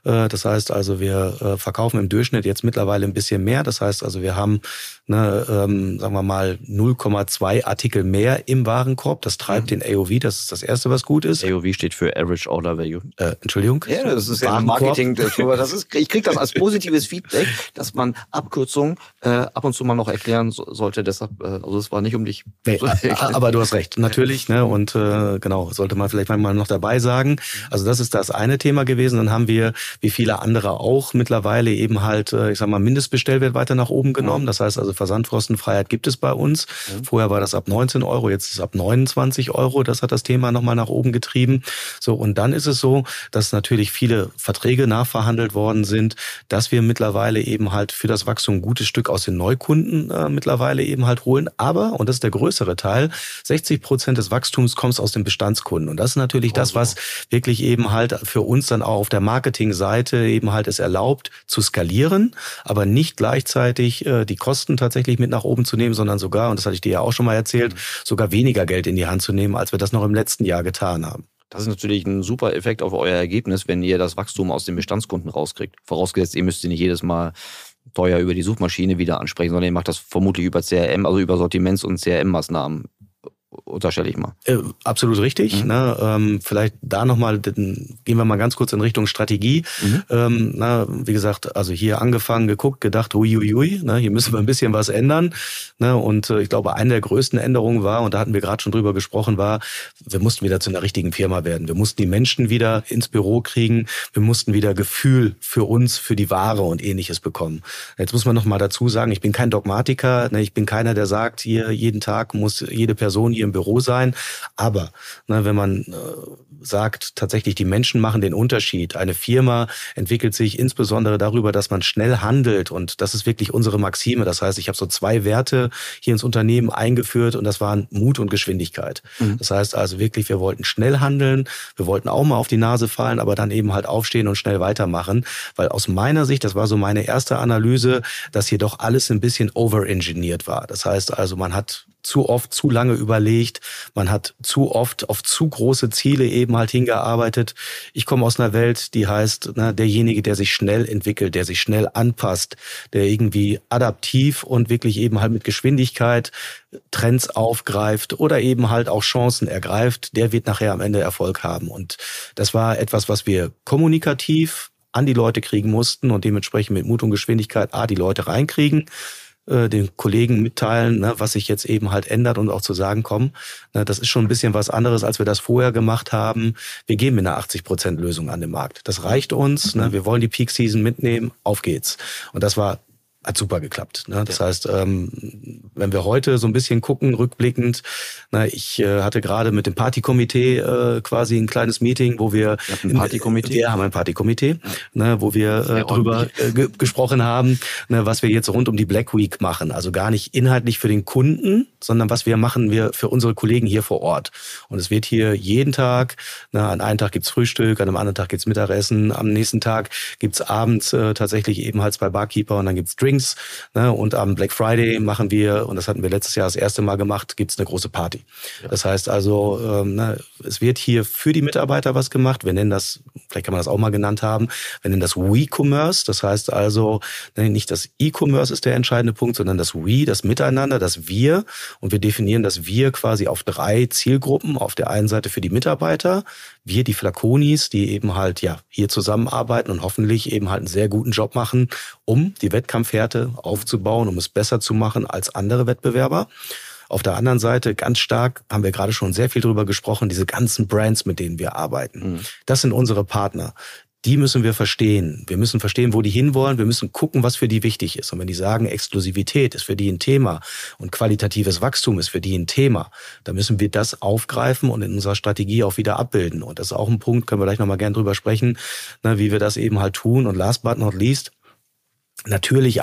Speaker 2: das heißt also, wir äh, verkaufen im Durchschnitt jetzt mittlerweile ein bisschen mehr. Das heißt also, wir haben, ne, ähm, sagen wir mal, 0,2 Artikel mehr im Warenkorb. Das treibt mhm. den AOV. Das ist das Erste, was gut ist.
Speaker 1: AOV steht für Average Order Value.
Speaker 2: Äh, Entschuldigung?
Speaker 1: Ja, das ist ja Marketing. Das ist, ich kriege das als positives Feedback, dass man Abkürzungen äh, ab und zu mal noch erklären sollte. Deshalb, äh, also es war nicht um dich.
Speaker 2: Nee, aber du hast recht, natürlich. Ne, und äh, genau, sollte man vielleicht manchmal noch dabei sagen. Also das ist das eine Thema gewesen. Dann haben wir wie viele andere auch mittlerweile eben halt, äh, ich sag mal, Mindestbestellwert weiter nach oben genommen. Das heißt also Versandkostenfreiheit gibt es bei uns. Vorher war das ab 19 Euro, jetzt ist es ab 29 Euro. Das hat das Thema nochmal nach oben getrieben. So, und dann ist es so, dass natürlich viele Verträge nachverhandelt worden sind, dass wir mittlerweile eben halt für das Wachstum ein gutes Stück aus den Neukunden äh, mittlerweile eben halt holen. Aber, und das ist der größere Teil, 60 Prozent des Wachstums kommt aus den Bestandskunden. Und das ist natürlich oh, das, was wirklich eben halt für uns dann auch auf der Marketingseite Seite eben halt es erlaubt zu skalieren, aber nicht gleichzeitig äh, die Kosten tatsächlich mit nach oben zu nehmen, sondern sogar, und das hatte ich dir ja auch schon mal erzählt, mhm. sogar weniger Geld in die Hand zu nehmen, als wir das noch im letzten Jahr getan haben.
Speaker 1: Das ist natürlich ein super Effekt auf euer Ergebnis, wenn ihr das Wachstum aus den Bestandskunden rauskriegt. Vorausgesetzt, ihr müsst sie nicht jedes Mal teuer über die Suchmaschine wieder ansprechen, sondern ihr macht das vermutlich über CRM, also über Sortiments- und CRM-Maßnahmen unterstelle ich mal.
Speaker 2: Äh, absolut richtig. Mhm. Ne? Ähm, vielleicht da nochmal, gehen wir mal ganz kurz in Richtung Strategie. Mhm. Ähm, na, wie gesagt, also hier angefangen, geguckt, gedacht, huiuiui, ne? hier müssen wir ein bisschen was ändern. Ne? Und äh, ich glaube, eine der größten Änderungen war, und da hatten wir gerade schon drüber gesprochen, war, wir mussten wieder zu einer richtigen Firma werden. Wir mussten die Menschen wieder ins Büro kriegen. Wir mussten wieder Gefühl für uns, für die Ware und ähnliches bekommen. Jetzt muss man nochmal dazu sagen, ich bin kein Dogmatiker. Ne? Ich bin keiner, der sagt, hier jeden Tag muss jede Person hier im Büro sein. Aber ne, wenn man äh, sagt, tatsächlich die Menschen machen den Unterschied. Eine Firma entwickelt sich insbesondere darüber, dass man schnell handelt. Und das ist wirklich unsere Maxime. Das heißt, ich habe so zwei Werte hier ins Unternehmen eingeführt und das waren Mut und Geschwindigkeit. Mhm. Das heißt also wirklich, wir wollten schnell handeln. Wir wollten auch mal auf die Nase fallen, aber dann eben halt aufstehen und schnell weitermachen. Weil aus meiner Sicht, das war so meine erste Analyse, dass hier doch alles ein bisschen overengineert war. Das heißt also, man hat zu oft zu lange überlegt, man hat zu oft auf zu große Ziele eben halt hingearbeitet. Ich komme aus einer Welt, die heißt, na, derjenige, der sich schnell entwickelt, der sich schnell anpasst, der irgendwie adaptiv und wirklich eben halt mit Geschwindigkeit Trends aufgreift oder eben halt auch Chancen ergreift, der wird nachher am Ende Erfolg haben. Und das war etwas, was wir kommunikativ an die Leute kriegen mussten und dementsprechend mit Mut und Geschwindigkeit A, die Leute reinkriegen äh, den Kollegen mitteilen, ne, was sich jetzt eben halt ändert und auch zu sagen, komm, ne, das ist schon ein bisschen was anderes, als wir das vorher gemacht haben. Wir gehen mit einer 80-Prozent-Lösung an den Markt. Das reicht uns. Ne, wir wollen die Peak Season mitnehmen. Auf geht's. Und das war hat super geklappt. Ne? Das ja. heißt, ähm, wenn wir heute so ein bisschen gucken, rückblickend, na, ich äh, hatte gerade mit dem Partykomitee äh, quasi ein kleines Meeting, wo wir
Speaker 1: ein Partykomitee?
Speaker 2: Wir haben ein Partykomitee, ja. ne, wo wir äh, drüber äh, ge gesprochen haben, ne, was wir jetzt rund um die Black Week machen. Also gar nicht inhaltlich für den Kunden, sondern was wir machen wir für unsere Kollegen hier vor Ort. Und es wird hier jeden Tag, na, an einem Tag gibt's Frühstück, an einem anderen Tag gibt's Mittagessen, am nächsten Tag gibt's abends äh, tatsächlich eben halt bei Barkeeper und dann gibt's Drinks Drinks. Ne? Und am Black Friday machen wir, und das hatten wir letztes Jahr das erste Mal gemacht, gibt's eine große Party. Ja. Das heißt also, ähm, ne, es wird hier für die Mitarbeiter was gemacht. Wir nennen das, vielleicht kann man das auch mal genannt haben, wir nennen das We-Commerce. Das heißt also, ne, nicht das E-Commerce ist der entscheidende Punkt, sondern das We, das Miteinander, das Wir. Und wir definieren das Wir quasi auf drei Zielgruppen. Auf der einen Seite für die Mitarbeiter, wir, die Flaconis, die eben halt ja hier zusammenarbeiten und hoffentlich eben halt einen sehr guten Job machen, um die Wettkampfhärte aufzubauen, um es besser zu machen als andere Wettbewerber. Auf der anderen Seite ganz stark, haben wir gerade schon sehr viel drüber gesprochen, diese ganzen Brands, mit denen wir arbeiten. Mhm. Das sind unsere Partner die müssen wir verstehen. Wir müssen verstehen, wo die hinwollen. Wir müssen gucken, was für die wichtig ist. Und wenn die sagen, Exklusivität ist für die ein Thema und qualitatives Wachstum ist für die ein Thema, dann müssen wir das aufgreifen und in unserer Strategie auch wieder abbilden. Und das ist auch ein Punkt, können wir gleich nochmal gern drüber sprechen, ne, wie wir das eben halt tun. Und last but not least, natürlich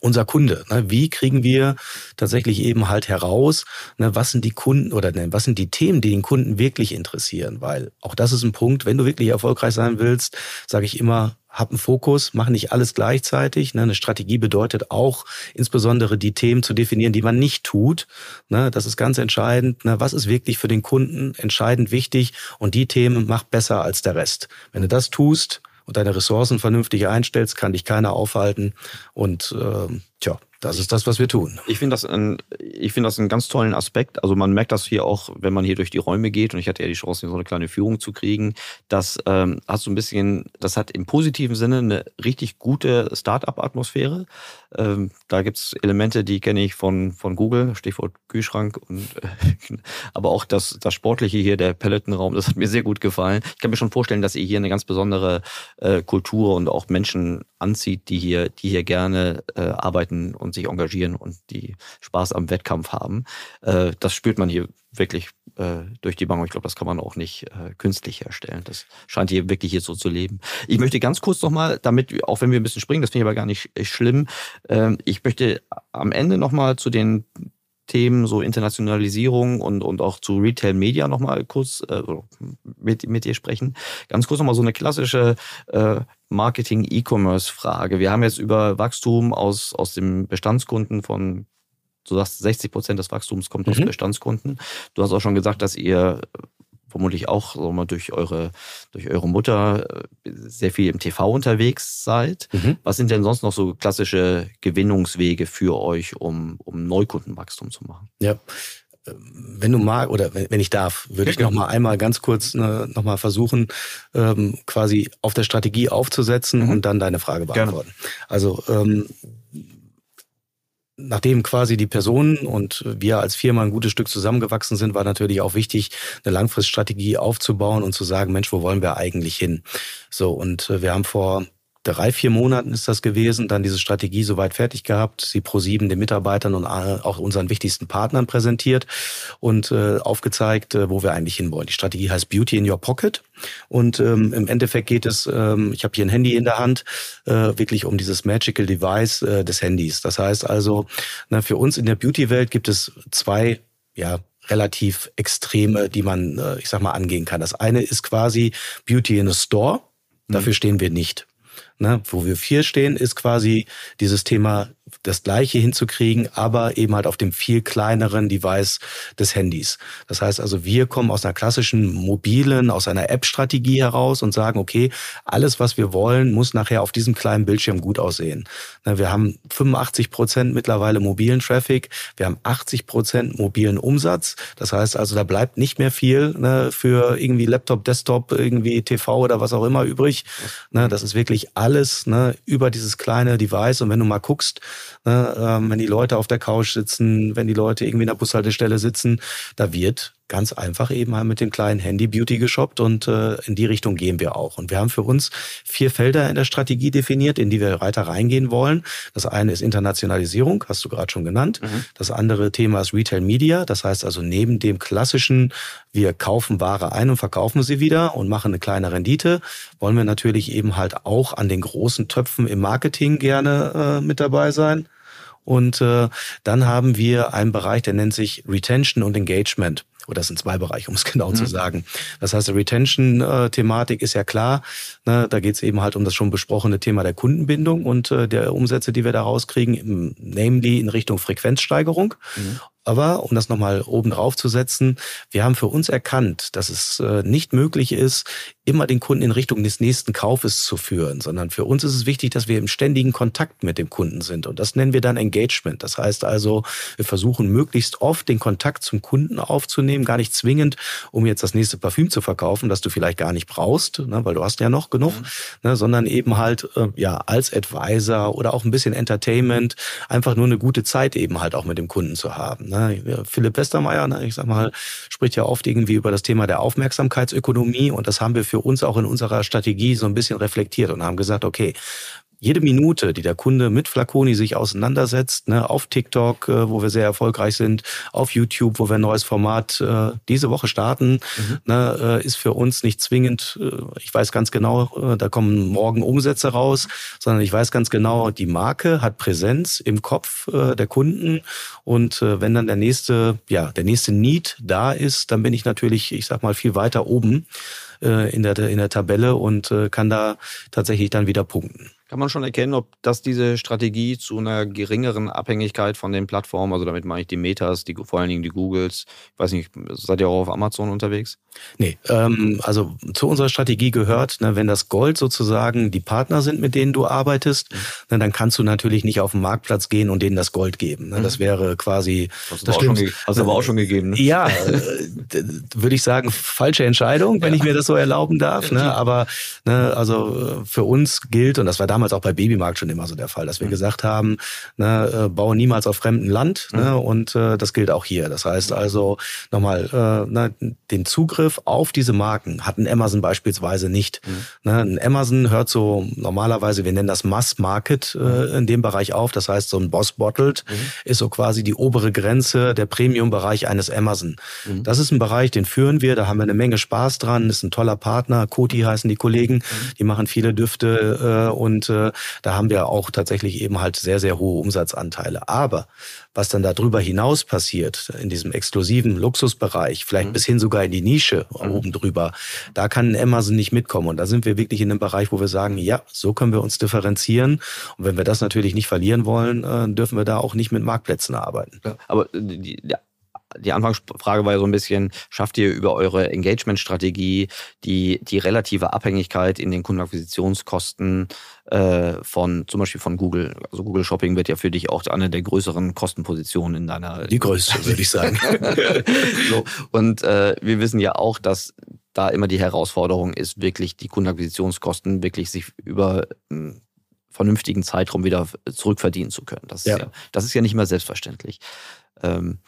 Speaker 2: unser Kunde. Ne? Wie kriegen wir tatsächlich eben halt heraus, ne, was sind die Kunden oder ne, was sind die Themen, die den Kunden wirklich interessieren? Weil auch das ist ein Punkt, wenn du wirklich erfolgreich sein willst, sage ich immer, hab einen Fokus, mach nicht alles gleichzeitig. Ne? Eine Strategie bedeutet auch insbesondere die Themen zu definieren, die man nicht tut. Ne? Das ist ganz entscheidend. Ne? Was ist wirklich für den Kunden entscheidend wichtig? Und die Themen mach besser als der Rest. Wenn du das tust, und deine Ressourcen vernünftig einstellst, kann dich keiner aufhalten. Und äh, tja, das ist das, was wir tun.
Speaker 1: Ich finde das, finde das einen ganz tollen Aspekt. Also man merkt das hier auch, wenn man hier durch die Räume geht. Und ich hatte ja die Chance, hier so eine kleine Führung zu kriegen. Das ähm, hat so ein bisschen, das hat im positiven Sinne eine richtig gute Start-up-Atmosphäre. Ähm, da gibt's Elemente, die kenne ich von, von Google, Stichwort Kühlschrank. Und, äh, aber auch das, das Sportliche hier, der Pelotonraum, das hat mir sehr gut gefallen. Ich kann mir schon vorstellen, dass ihr hier eine ganz besondere äh, Kultur und auch Menschen anzieht, die hier, die hier gerne äh, arbeiten und sich engagieren und die Spaß am Wettkampf haben. Äh, das spürt man hier wirklich äh, durch die Bank. Ich glaube, das kann man auch nicht äh, künstlich herstellen. Das scheint hier wirklich hier so zu leben. Ich möchte ganz kurz nochmal, damit, auch wenn wir ein bisschen springen, das finde ich aber gar nicht schlimm, äh, ich möchte am Ende nochmal zu den Themen, so Internationalisierung und, und auch zu Retail Media nochmal kurz äh, mit, mit dir sprechen. Ganz kurz nochmal so eine klassische äh, Marketing-E-Commerce-Frage. Wir haben jetzt über Wachstum aus, aus dem Bestandskunden von du sagst, 60 Prozent des Wachstums kommt mhm. aus Bestandskunden. Du hast auch schon gesagt, dass ihr vermutlich auch so mal durch eure, durch eure Mutter äh, sehr viel im TV unterwegs seid. Mhm. Was sind denn sonst noch so klassische Gewinnungswege für euch, um, um Neukundenwachstum zu machen?
Speaker 2: Ja, wenn du mag oder wenn ich darf, würde ich noch mal einmal ganz kurz ne, noch mal versuchen, ähm, quasi auf der Strategie aufzusetzen mhm. und dann deine Frage beantworten. Gerne. Also ähm, nachdem quasi die Personen und wir als Firma ein gutes Stück zusammengewachsen sind, war natürlich auch wichtig, eine Langfriststrategie aufzubauen und zu sagen, Mensch, wo wollen wir eigentlich hin? So, und äh, wir haben vor drei, vier Monaten ist das gewesen, dann diese Strategie soweit fertig gehabt, sie pro sieben den Mitarbeitern und auch unseren wichtigsten Partnern präsentiert und äh, aufgezeigt, äh, wo wir eigentlich hinwollen. Die Strategie heißt Beauty in Your Pocket und ähm, im Endeffekt geht es, ähm, ich habe hier ein Handy in der Hand, äh, wirklich um dieses Magical Device äh, des Handys. Das heißt also, na, für uns in der Beauty-Welt gibt es zwei ja, relativ extreme, die man, äh, ich sag mal, angehen kann. Das eine ist quasi Beauty in a Store. Dafür mhm. stehen wir nicht. Ne, wo wir vier stehen, ist quasi dieses Thema das Gleiche hinzukriegen, aber eben halt auf dem viel kleineren Device des Handys. Das heißt also, wir kommen aus einer klassischen mobilen, aus einer App-Strategie heraus und sagen, okay, alles, was wir wollen, muss nachher auf diesem kleinen Bildschirm gut aussehen. Ne, wir haben 85 Prozent mittlerweile mobilen Traffic, wir haben 80 Prozent mobilen Umsatz. Das heißt also, da bleibt nicht mehr viel ne, für irgendwie Laptop, Desktop, irgendwie TV oder was auch immer übrig. Das ist wirklich alles über dieses kleine Device. Und wenn du mal guckst, Ne, ähm, wenn die Leute auf der Couch sitzen, wenn die Leute irgendwie in der Bushaltestelle sitzen, da wird ganz einfach eben halt mit dem kleinen Handy Beauty geshoppt und äh, in die Richtung gehen wir auch. Und wir haben für uns vier Felder in der Strategie definiert, in die wir weiter reingehen wollen. Das eine ist Internationalisierung, hast du gerade schon genannt. Mhm. Das andere Thema ist Retail Media. Das heißt also neben dem klassischen, wir kaufen Ware ein und verkaufen sie wieder und machen eine kleine Rendite, wollen wir natürlich eben halt auch an den großen Töpfen im Marketing gerne äh, mit dabei sein. Und äh, dann haben wir einen Bereich, der nennt sich Retention und Engagement. Oder das sind zwei Bereiche, um es genau mhm. zu sagen. Das heißt, die Retention-Thematik ist ja klar. Ne, da geht es eben halt um das schon besprochene Thema der Kundenbindung und äh, der Umsätze, die wir da rauskriegen, namely in Richtung Frequenzsteigerung. Mhm. Aber um das nochmal oben drauf zu setzen, wir haben für uns erkannt, dass es äh, nicht möglich ist, immer den Kunden in Richtung des nächsten Kaufes zu führen, sondern für uns ist es wichtig, dass wir im ständigen Kontakt mit dem Kunden sind. Und das nennen wir dann Engagement. Das heißt also, wir versuchen möglichst oft den Kontakt zum Kunden aufzunehmen, gar nicht zwingend, um jetzt das nächste Parfüm zu verkaufen, das du vielleicht gar nicht brauchst, ne, weil du hast ja noch genug, mhm. ne, sondern eben halt äh, ja als Advisor oder auch ein bisschen Entertainment, einfach nur eine gute Zeit eben halt auch mit dem Kunden zu haben. Ne? Philipp Westermeier, ne, ich sag mal, spricht ja oft irgendwie über das Thema der Aufmerksamkeitsökonomie und das haben wir für uns auch in unserer Strategie so ein bisschen reflektiert und haben gesagt, okay, jede Minute, die der Kunde mit Flaconi sich auseinandersetzt, ne, auf TikTok, äh, wo wir sehr erfolgreich sind, auf YouTube, wo wir ein neues Format äh, diese Woche starten, mhm. ne, äh, ist für uns nicht zwingend, äh, ich weiß ganz genau, äh, da kommen morgen Umsätze raus, sondern ich weiß ganz genau, die Marke hat Präsenz im Kopf äh, der Kunden und wenn dann der nächste, ja, der nächste Need da ist, dann bin ich natürlich, ich sag mal, viel weiter oben äh, in, der, in der Tabelle und äh, kann da tatsächlich dann wieder punkten.
Speaker 1: Kann man schon erkennen, ob das diese Strategie zu einer geringeren Abhängigkeit von den Plattformen, also damit meine ich die Metas, die, vor allen Dingen die Googles, ich weiß nicht, seid ihr auch auf Amazon unterwegs?
Speaker 2: Nee, ähm, also zu unserer Strategie gehört, ne, wenn das Gold sozusagen die Partner sind, mit denen du arbeitest, mhm. ne, dann kannst du natürlich nicht auf den Marktplatz gehen und denen das Gold geben. Ne? Das mhm. wäre quasi.
Speaker 1: Das hast du aber auch schon gegeben. Ne?
Speaker 2: Ja, äh, würde ich sagen, falsche Entscheidung, wenn ja. ich mir das so erlauben darf. Ne? Aber ne, also äh, für uns gilt, und das war damals damals auch bei Babymarkt schon immer so der Fall, dass wir mhm. gesagt haben, ne, äh, baue niemals auf fremdem Land. Ne, mhm. Ne, und äh, das gilt auch hier. Das heißt also nochmal, äh, ne, den Zugriff auf diese Marken hat ein Amazon beispielsweise nicht. Mhm. Ne, ein Amazon hört so normalerweise, wir nennen das Mass Market äh, mhm. in dem Bereich auf. Das heißt, so ein Boss Bottled mhm. ist so quasi die obere Grenze, der Premium-Bereich eines Amazon. Mhm. Das ist ein Bereich, den führen wir, da haben wir eine Menge Spaß dran, ist ein toller Partner. Koti heißen die Kollegen, die machen viele Düfte äh, und äh, da haben wir auch tatsächlich eben halt sehr, sehr hohe Umsatzanteile. Aber was dann darüber hinaus passiert, in diesem exklusiven Luxusbereich, vielleicht mhm. bis hin sogar in die Nische mhm. oben drüber, da kann Amazon nicht mitkommen. Und da sind wir wirklich in einem Bereich, wo wir sagen, ja, so können wir uns differenzieren. Und wenn wir das natürlich nicht verlieren wollen, äh, dürfen wir da auch nicht mit Marktplätzen arbeiten.
Speaker 1: Ja, aber die, ja die Anfangsfrage war ja so ein bisschen, schafft ihr über eure Engagement-Strategie die, die relative Abhängigkeit in den Kundenakquisitionskosten äh, von zum Beispiel von Google? Also Google Shopping wird ja für dich auch eine der größeren Kostenpositionen in deiner...
Speaker 2: Die größte, würde ich sagen.
Speaker 1: so, und äh, wir wissen ja auch, dass da immer die Herausforderung ist, wirklich die Kundenakquisitionskosten wirklich sich über einen vernünftigen Zeitraum wieder zurückverdienen zu können. Das, ja. Ist, ja, das ist ja nicht mehr selbstverständlich. Ähm,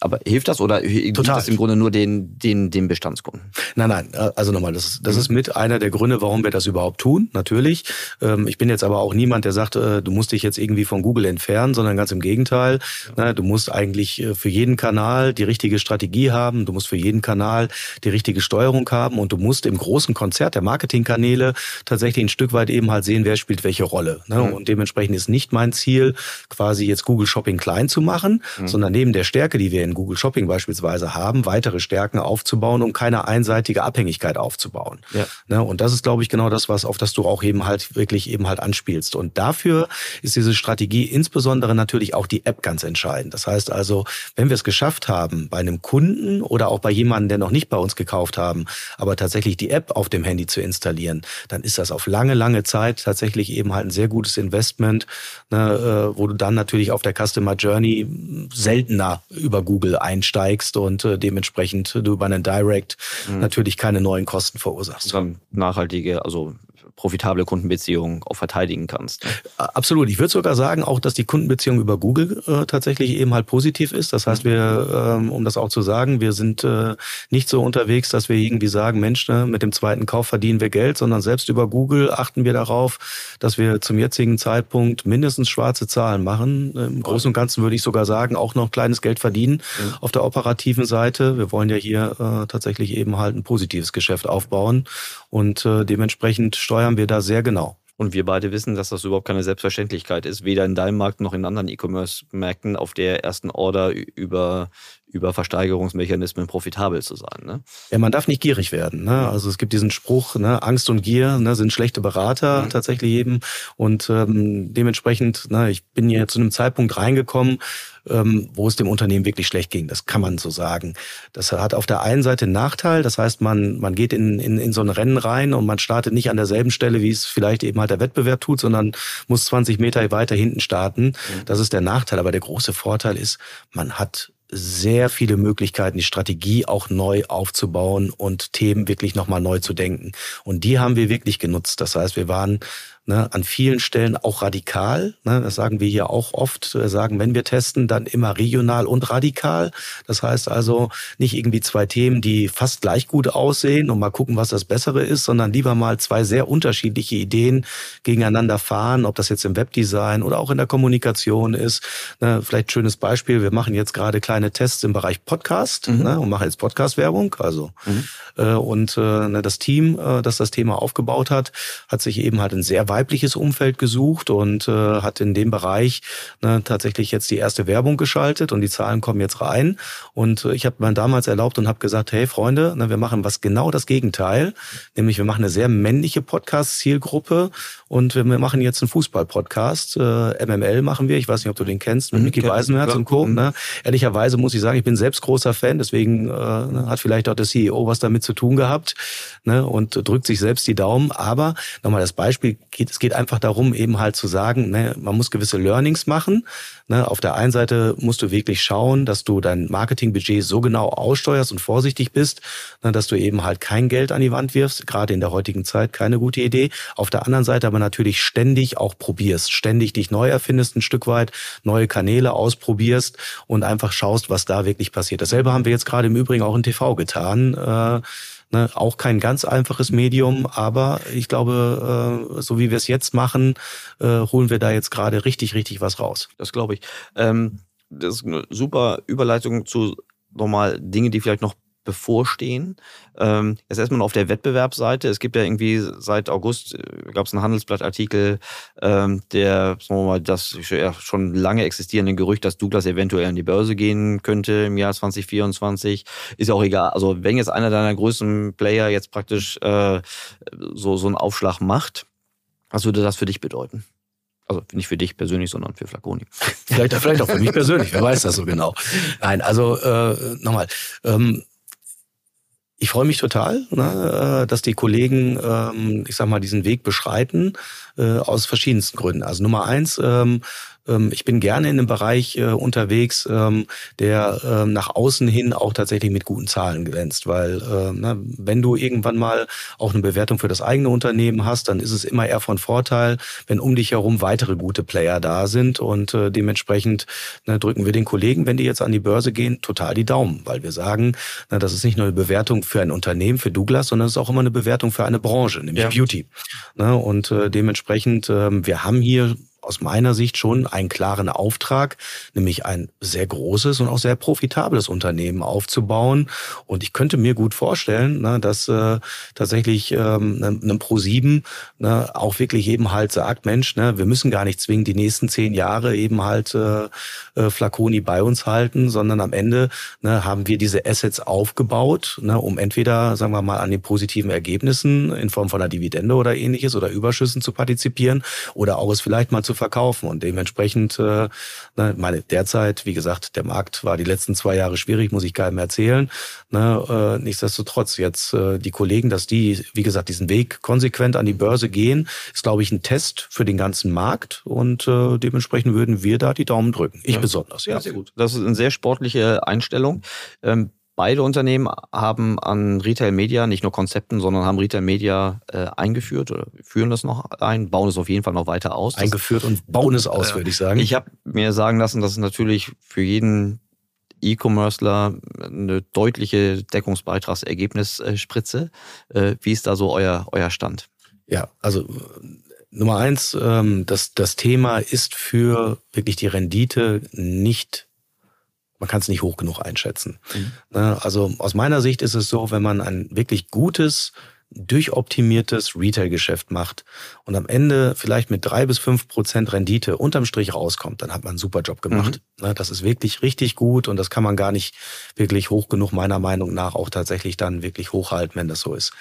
Speaker 1: aber hilft das oder hilft das im Grunde nur den, den, den Bestandskunden?
Speaker 2: Nein, nein. Also nochmal, das, ist, das ist mit einer der Gründe, warum wir das überhaupt tun, natürlich. Ähm, ich bin jetzt aber auch niemand, der sagt, äh, du musst dich jetzt irgendwie von Google entfernen, sondern ganz im Gegenteil. Ja. Du musst eigentlich äh, für jeden Kanal die richtige Strategie haben, du musst für jeden Kanal die richtige Steuerung haben und du musst im großen Konzert der Marketingkanäle tatsächlich ein Stück weit eben halt sehen, wer spielt welche Rolle. Ne? Mhm. Und dementsprechend ist nicht mein Ziel, quasi jetzt Google Shopping klein zu machen, mhm. sondern neben der Stärke, die wir in Google Shopping beispielsweise haben, weitere Stärken aufzubauen, um keine einseitige Abhängigkeit aufzubauen. Ja. Ne? Und das ist, glaube ich, genau das, was auf das du auch eben halt wirklich eben halt anspielst. Und dafür ist diese Strategie insbesondere natürlich auch die App ganz entscheidend. Das heißt also, wenn wir es geschafft haben, bei einem Kunden oder auch bei jemandem, der noch nicht bei uns gekauft haben, aber tatsächlich die App auf dem Handy zu installieren, dann ist das auf lange, lange Zeit tatsächlich eben halt ein sehr gutes Investment, ne, äh, wo du dann natürlich auf der Customer Journey seltener über Google einsteigst und äh, dementsprechend du über einen Direct mhm. natürlich keine neuen Kosten verursachst.
Speaker 1: Dann nachhaltige, also profitable Kundenbeziehungen auch verteidigen kannst.
Speaker 2: Absolut. Ich würde sogar sagen, auch, dass die Kundenbeziehung über Google äh, tatsächlich eben halt positiv ist. Das heißt, wir, ähm, um das auch zu sagen, wir sind äh, nicht so unterwegs, dass wir irgendwie sagen, Mensch, ne, mit dem zweiten Kauf verdienen wir Geld, sondern selbst über Google achten wir darauf, dass wir zum jetzigen Zeitpunkt mindestens schwarze Zahlen machen. Im Großen und Ganzen würde ich sogar sagen, auch noch kleines Geld verdienen mhm. auf der operativen Seite. Wir wollen ja hier äh, tatsächlich eben halt ein positives Geschäft aufbauen und äh, dementsprechend steuern wir da sehr genau.
Speaker 1: Und wir beide wissen, dass das überhaupt keine Selbstverständlichkeit ist, weder in deinem Markt noch in anderen E-Commerce-Märkten auf der ersten Order über, über Versteigerungsmechanismen profitabel zu sein. Ne?
Speaker 2: Ja, man darf nicht gierig werden. Ne? Also es gibt diesen Spruch, ne, Angst und Gier ne, sind schlechte Berater mhm. tatsächlich eben. Und ähm, dementsprechend, ne, ich bin hier zu einem Zeitpunkt reingekommen, ähm, wo es dem Unternehmen wirklich schlecht ging. Das kann man so sagen. Das hat auf der einen Seite einen Nachteil. Das heißt, man, man geht in, in, in so ein Rennen rein und man startet nicht an derselben Stelle, wie es vielleicht eben halt der Wettbewerb tut, sondern muss 20 Meter weiter hinten starten. Mhm. Das ist der Nachteil. Aber der große Vorteil ist, man hat sehr viele Möglichkeiten, die Strategie auch neu aufzubauen und Themen wirklich nochmal neu zu denken. Und die haben wir wirklich genutzt. Das heißt, wir waren ne, an vielen Stellen auch radikal. Ne, das sagen wir hier auch oft. Wir sagen, wenn wir testen, dann immer regional und radikal. Das heißt also nicht irgendwie zwei Themen, die fast gleich gut aussehen und mal gucken, was das Bessere ist, sondern lieber mal zwei sehr unterschiedliche Ideen gegeneinander fahren, ob das jetzt im Webdesign oder auch in der Kommunikation ist. Ne, vielleicht schönes Beispiel. Wir machen jetzt gerade kleine Tests im Bereich Podcast mhm. ne, und machen jetzt Podcast-Werbung. Also mhm. äh, und äh, ne, das Team, äh, das das Thema aufgebaut hat, hat sich eben halt ein sehr weibliches Umfeld gesucht und äh, hat in dem Bereich ne, tatsächlich jetzt die erste Werbung geschaltet und die Zahlen kommen jetzt rein. Und äh, ich habe mir damals erlaubt und habe gesagt, hey Freunde, ne, wir machen was genau das Gegenteil, nämlich wir machen eine sehr männliche Podcast-Zielgruppe und wir machen jetzt einen Fußball-Podcast. Äh, MML machen wir, ich weiß nicht, ob du den kennst, mit mhm, Micky Beisenherz und Co. Mhm. Ne? Ehrlicherweise muss ich sagen, ich bin selbst großer Fan, deswegen äh, ne, hat vielleicht auch der CEO was damit zu tun gehabt ne, und drückt sich selbst die Daumen. Aber nochmal das Beispiel geht, es geht einfach darum, eben halt zu sagen, ne, man muss gewisse Learnings machen. Ne, auf der einen Seite musst du wirklich schauen, dass du dein Marketingbudget so genau aussteuerst und vorsichtig bist, ne, dass du eben halt kein Geld an die Wand wirfst. Gerade in der heutigen Zeit keine gute Idee. Auf der anderen Seite aber natürlich ständig auch probierst, ständig dich neu erfindest ein Stück weit, neue Kanäle ausprobierst und einfach schaust, was da wirklich passiert. Dasselbe haben wir jetzt gerade im Übrigen auch in TV getan. Äh, Ne, auch kein ganz einfaches Medium, aber ich glaube, äh, so wie wir es jetzt machen, äh, holen wir da jetzt gerade richtig, richtig was raus.
Speaker 1: Das glaube ich. Ähm, das ist eine super Überleitung zu nochmal Dinge, die vielleicht noch bevorstehen. Ähm, jetzt erstmal auf der Wettbewerbsseite. Es gibt ja irgendwie seit August äh, gab es einen Handelsblattartikel, ähm, der, sagen wir mal, das ja, schon lange existierende Gerücht, dass Douglas eventuell an die Börse gehen könnte im Jahr 2024. Ist ja auch egal. Also wenn jetzt einer deiner größten Player jetzt praktisch äh, so, so einen Aufschlag macht, was würde das für dich bedeuten? Also nicht für dich persönlich, sondern für Flaconi.
Speaker 2: Vielleicht, vielleicht auch für mich persönlich, wer weiß das so genau. Nein, also äh, nochmal. Ähm, ich freue mich total, ne, äh, dass die Kollegen, ähm, ich sag mal, diesen Weg beschreiten, äh, aus verschiedensten Gründen. Also Nummer eins, ähm, ähm, ich bin gerne in einem Bereich äh, unterwegs, ähm, der ähm, nach außen hin auch tatsächlich mit guten Zahlen glänzt. Weil äh, na, wenn du irgendwann mal auch eine Bewertung für das eigene Unternehmen hast, dann ist es immer eher von Vorteil, wenn um dich herum weitere gute Player da sind. Und äh, dementsprechend na, drücken wir den Kollegen, wenn die jetzt an die Börse gehen, total die Daumen, weil wir sagen, na, das ist nicht nur eine Bewertung für ein Unternehmen, für Douglas, sondern es ist auch immer eine Bewertung für eine Branche, nämlich ja. Beauty. Na, und äh, dementsprechend, äh, wir haben hier aus meiner Sicht schon einen klaren Auftrag, nämlich ein sehr großes und auch sehr profitables Unternehmen aufzubauen. Und ich könnte mir gut vorstellen, ne, dass äh, tatsächlich ähm, ein ne, Pro7 ne, auch wirklich eben halt sagt, Mensch, ne, wir müssen gar nicht zwingend die nächsten zehn Jahre eben halt äh, äh, Flaconi bei uns halten, sondern am Ende ne, haben wir diese Assets aufgebaut, ne, um entweder, sagen wir mal, an den positiven Ergebnissen in Form von einer Dividende oder ähnliches oder Überschüssen zu partizipieren oder auch es vielleicht mal zu verkaufen. Und dementsprechend, äh, ne, meine derzeit, wie gesagt, der Markt war die letzten zwei Jahre schwierig, muss ich keinem erzählen. Ne, äh, nichtsdestotrotz jetzt äh, die Kollegen, dass die, wie gesagt, diesen Weg konsequent an die Börse gehen, ist, glaube ich, ein Test für den ganzen Markt und äh, dementsprechend würden wir da die Daumen drücken. Ich ja. besonders.
Speaker 1: Ja, sehr gut. Das ist eine sehr sportliche Einstellung. Ähm, Beide Unternehmen haben an Retail Media nicht nur Konzepten, sondern haben Retail Media äh, eingeführt oder führen das noch ein, bauen es auf jeden Fall noch weiter aus.
Speaker 2: Eingeführt das, und bauen es aus, äh, würde ich sagen.
Speaker 1: Ich habe mir sagen lassen, dass es natürlich für jeden E-Commercer eine deutliche Deckungsbeitragsergebnisspritze. Äh, wie ist da so euer, euer Stand?
Speaker 2: Ja, also Nummer eins, ähm, das, das Thema ist für wirklich die Rendite nicht man kann es nicht hoch genug einschätzen. Mhm. Ne, also aus meiner Sicht ist es so, wenn man ein wirklich gutes, durchoptimiertes Retail-Geschäft macht und am Ende vielleicht mit drei bis fünf Prozent Rendite unterm Strich rauskommt, dann hat man einen super Job gemacht. Mhm. Ne, das ist wirklich richtig gut und das kann man gar nicht wirklich hoch genug meiner Meinung nach auch tatsächlich dann wirklich hochhalten, wenn das so ist.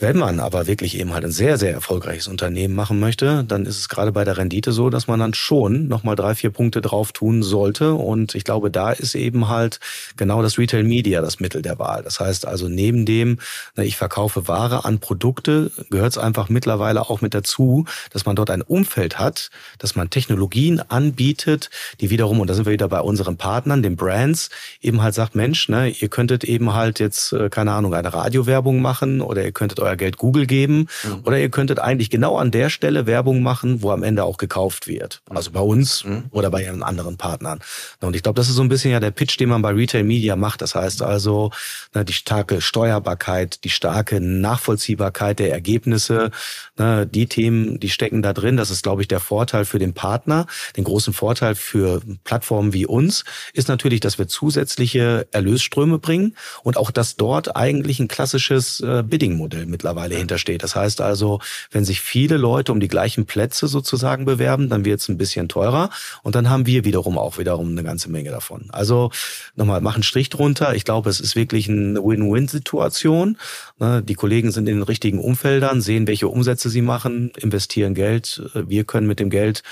Speaker 2: Wenn man aber wirklich eben halt ein sehr, sehr erfolgreiches Unternehmen machen möchte, dann ist es gerade bei der Rendite so, dass man dann schon nochmal drei, vier Punkte drauf tun sollte. Und ich glaube, da ist eben halt genau das Retail Media das Mittel der Wahl. Das heißt also, neben dem, ich verkaufe Ware an Produkte, gehört es einfach mittlerweile auch mit dazu, dass man dort ein Umfeld hat, dass man Technologien anbietet, die wiederum, und da sind wir wieder bei unseren Partnern, den Brands, eben halt sagt, Mensch, ne, ihr könntet eben halt jetzt, äh, keine Ahnung, eine Radiowerbung machen oder ihr könntet euer Geld Google geben. Mhm. Oder ihr könntet eigentlich genau an der Stelle Werbung machen, wo am Ende auch gekauft wird. Mhm. Also bei uns mhm. oder bei ihren anderen Partnern. Und ich glaube, das ist so ein bisschen ja der Pitch, den man bei Retail Media macht. Das heißt also, die starke Steuerbarkeit, die starke Nachvollziehbarkeit der Ergebnisse, die Themen, die stecken da drin. Das ist, glaube ich, der Vorteil für den Partner. Den großen Vorteil für Plattformen wie uns ist natürlich, dass wir zusätzliche Erlösströme bringen und auch, dass dort eigentlich ein klassisches äh, Bidding-Modell mit mittlerweile hintersteht. Das heißt also, wenn sich viele Leute um die gleichen Plätze sozusagen bewerben, dann wird es ein bisschen teurer und dann haben wir wiederum auch wiederum eine ganze Menge davon. Also nochmal, machen Strich drunter. Ich glaube, es ist wirklich eine Win-Win-Situation. Ne, die Kollegen sind in den richtigen Umfeldern, sehen, welche Umsätze sie machen, investieren Geld. Wir können mit dem Geld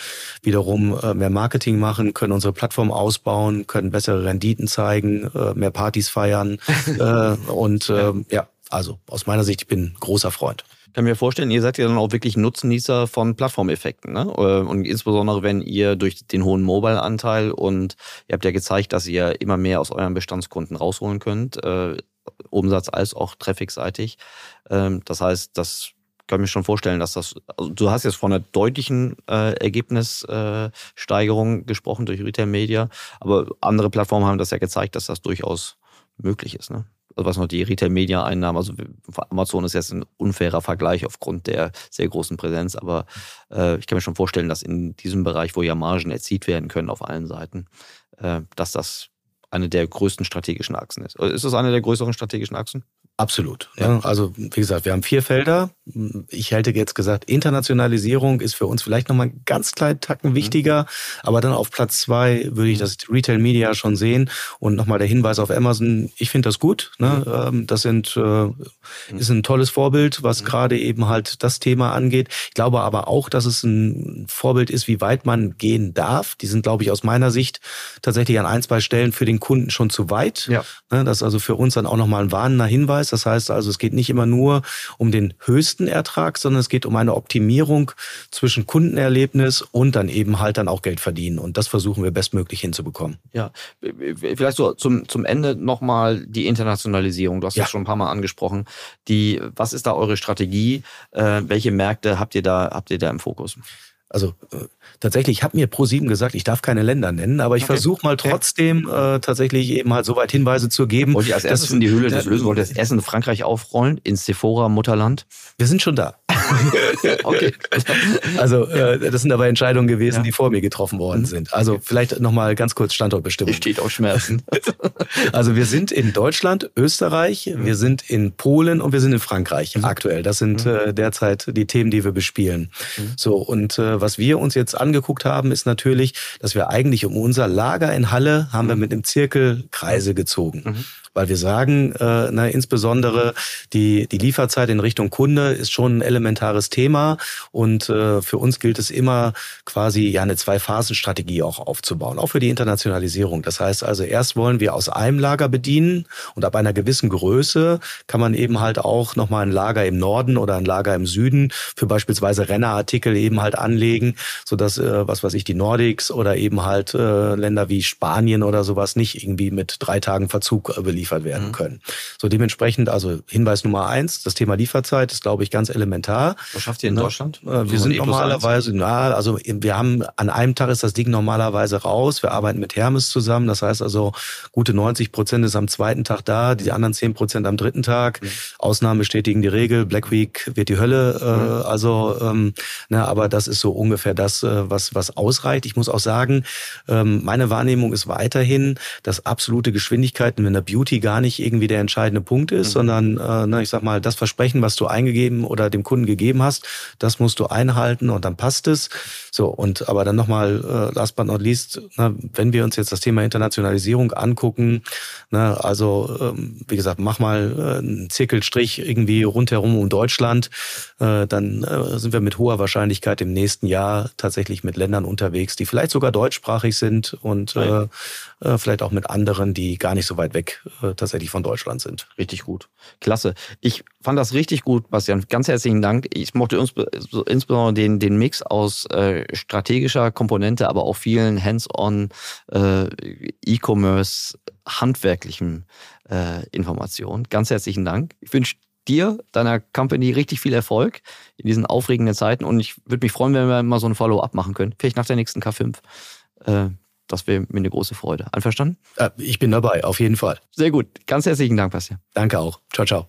Speaker 2: wiederum äh, mehr Marketing machen, können unsere Plattform ausbauen, können bessere Renditen zeigen, äh, mehr Partys feiern äh, und ja, also aus meiner Sicht, ich bin großer Freund.
Speaker 1: Ich kann mir vorstellen, ihr seid ja dann auch wirklich Nutznießer von Plattformeffekten. Ne? Äh, und insbesondere, wenn ihr durch den hohen Mobile-Anteil und ihr habt ja gezeigt, dass ihr immer mehr aus euren Bestandskunden rausholen könnt, äh, Umsatz als auch trafficseitig. Ähm, das heißt, das kann ich mir schon vorstellen, dass das, also du hast jetzt von einer deutlichen äh, Ergebnissteigerung äh, gesprochen durch Retail Media, aber andere Plattformen haben das ja gezeigt, dass das durchaus möglich ist. Ne? Was noch die Retail-Media-Einnahmen, also Amazon ist jetzt ein unfairer Vergleich aufgrund der sehr großen Präsenz, aber äh, ich kann mir schon vorstellen, dass in diesem Bereich, wo ja Margen erzielt werden können auf allen Seiten, äh, dass das eine der größten strategischen Achsen ist. Ist das eine der größeren strategischen Achsen?
Speaker 2: Absolut. Ja. Also wie gesagt, wir haben vier Felder. Ich hätte jetzt gesagt, Internationalisierung ist für uns vielleicht nochmal einen ganz kleinen Tacken wichtiger, mhm. aber dann auf Platz zwei würde ich das Retail Media schon sehen und nochmal der Hinweis auf Amazon. Ich finde das gut. Ne? Mhm. Das sind, äh, mhm. ist ein tolles Vorbild, was mhm. gerade eben halt das Thema angeht. Ich glaube aber auch, dass es ein Vorbild ist, wie weit man gehen darf. Die sind, glaube ich, aus meiner Sicht tatsächlich an ein, zwei Stellen für den Kunden schon zu weit. Ja. Ne? Das ist also für uns dann auch nochmal ein warnender Hinweis. Das heißt also, es geht nicht immer nur um den höchsten Ertrag, sondern es geht um eine Optimierung zwischen Kundenerlebnis und dann eben halt dann auch Geld verdienen. Und das versuchen wir bestmöglich hinzubekommen.
Speaker 1: Ja, vielleicht so zum, zum Ende nochmal die Internationalisierung. Du hast ja. das schon ein paar Mal angesprochen. Die, was ist da eure Strategie? Äh, welche Märkte habt ihr da, habt ihr da im Fokus?
Speaker 2: Also äh, tatsächlich hat mir Pro7 gesagt, ich darf keine Länder nennen, aber ich okay. versuche mal trotzdem äh, tatsächlich eben halt soweit Hinweise zu geben.
Speaker 1: Wollt ihr als erstes in die Höhle des Löwen, wollt ihr das Essen Frankreich aufrollen, ins Sephora Mutterland?
Speaker 2: Wir sind schon da. Okay. Also äh, das sind aber Entscheidungen gewesen, ja. die vor mir getroffen worden mhm. sind. Also vielleicht nochmal ganz kurz Standortbestimmung.
Speaker 1: Steht auf Schmerzen.
Speaker 2: also wir sind in Deutschland, Österreich, mhm. wir sind in Polen und wir sind in Frankreich mhm. aktuell. Das sind mhm. äh, derzeit die Themen, die wir bespielen. Mhm. So, und äh, was wir uns jetzt angeguckt haben, ist natürlich, dass wir eigentlich um unser Lager in Halle haben wir mhm. mit einem Zirkel Kreise gezogen weil wir sagen, äh, na, insbesondere die, die Lieferzeit in Richtung Kunde ist schon ein elementares Thema und äh, für uns gilt es immer quasi ja eine Zwei-Phasen-Strategie auch aufzubauen, auch für die Internationalisierung. Das heißt also, erst wollen wir aus einem Lager bedienen und ab einer gewissen Größe kann man eben halt auch nochmal ein Lager im Norden oder ein Lager im Süden für beispielsweise Rennerartikel eben halt anlegen, sodass, äh, was weiß ich, die Nordics oder eben halt äh, Länder wie Spanien oder sowas nicht irgendwie mit drei Tagen Verzug äh, beliefern geliefert werden mhm. können. So dementsprechend, also Hinweis Nummer eins, das Thema Lieferzeit ist, glaube ich, ganz elementar.
Speaker 1: Was schafft ihr in ne? Deutschland?
Speaker 2: Äh, wir sind e normalerweise, na, also wir haben an einem Tag ist das Ding normalerweise raus. Wir arbeiten mit Hermes zusammen. Das heißt also, gute 90 Prozent ist am zweiten Tag da, die anderen 10 Prozent am dritten Tag. Mhm. Ausnahmen bestätigen die Regel. Black Week wird die Hölle. Äh, mhm. Also, ähm, na, aber das ist so ungefähr das, äh, was, was ausreicht. Ich muss auch sagen, ähm, meine Wahrnehmung ist weiterhin, dass absolute Geschwindigkeiten in der Beauty gar nicht irgendwie der entscheidende Punkt ist, mhm. sondern, äh, na, ich sag mal, das Versprechen, was du eingegeben oder dem Kunden gegeben hast, das musst du einhalten und dann passt es. So, und aber dann nochmal, äh, last but not least, na, wenn wir uns jetzt das Thema Internationalisierung angucken, na, also ähm, wie gesagt, mach mal äh, einen Zirkelstrich irgendwie rundherum um Deutschland, äh, dann äh, sind wir mit hoher Wahrscheinlichkeit im nächsten Jahr tatsächlich mit Ländern unterwegs, die vielleicht sogar deutschsprachig sind und äh, äh, vielleicht auch mit anderen, die gar nicht so weit weg äh, tatsächlich von Deutschland sind.
Speaker 1: Richtig gut. Klasse. Ich fand das richtig gut, Bastian. Ganz herzlichen Dank. Ich mochte insbesondere den, den Mix aus äh, strategischer Komponente, aber auch vielen Hands-on äh, E-Commerce handwerklichen äh, Informationen. Ganz herzlichen Dank. Ich wünsche dir, deiner Company richtig viel Erfolg in diesen aufregenden Zeiten und ich würde mich freuen, wenn wir mal so ein Follow-up machen können. Vielleicht nach der nächsten K5. Äh, das wäre mir eine große Freude. Einverstanden?
Speaker 2: Äh, ich bin dabei, auf jeden Fall.
Speaker 1: Sehr gut. Ganz herzlichen Dank, Bastian.
Speaker 2: Danke auch. Ciao, ciao.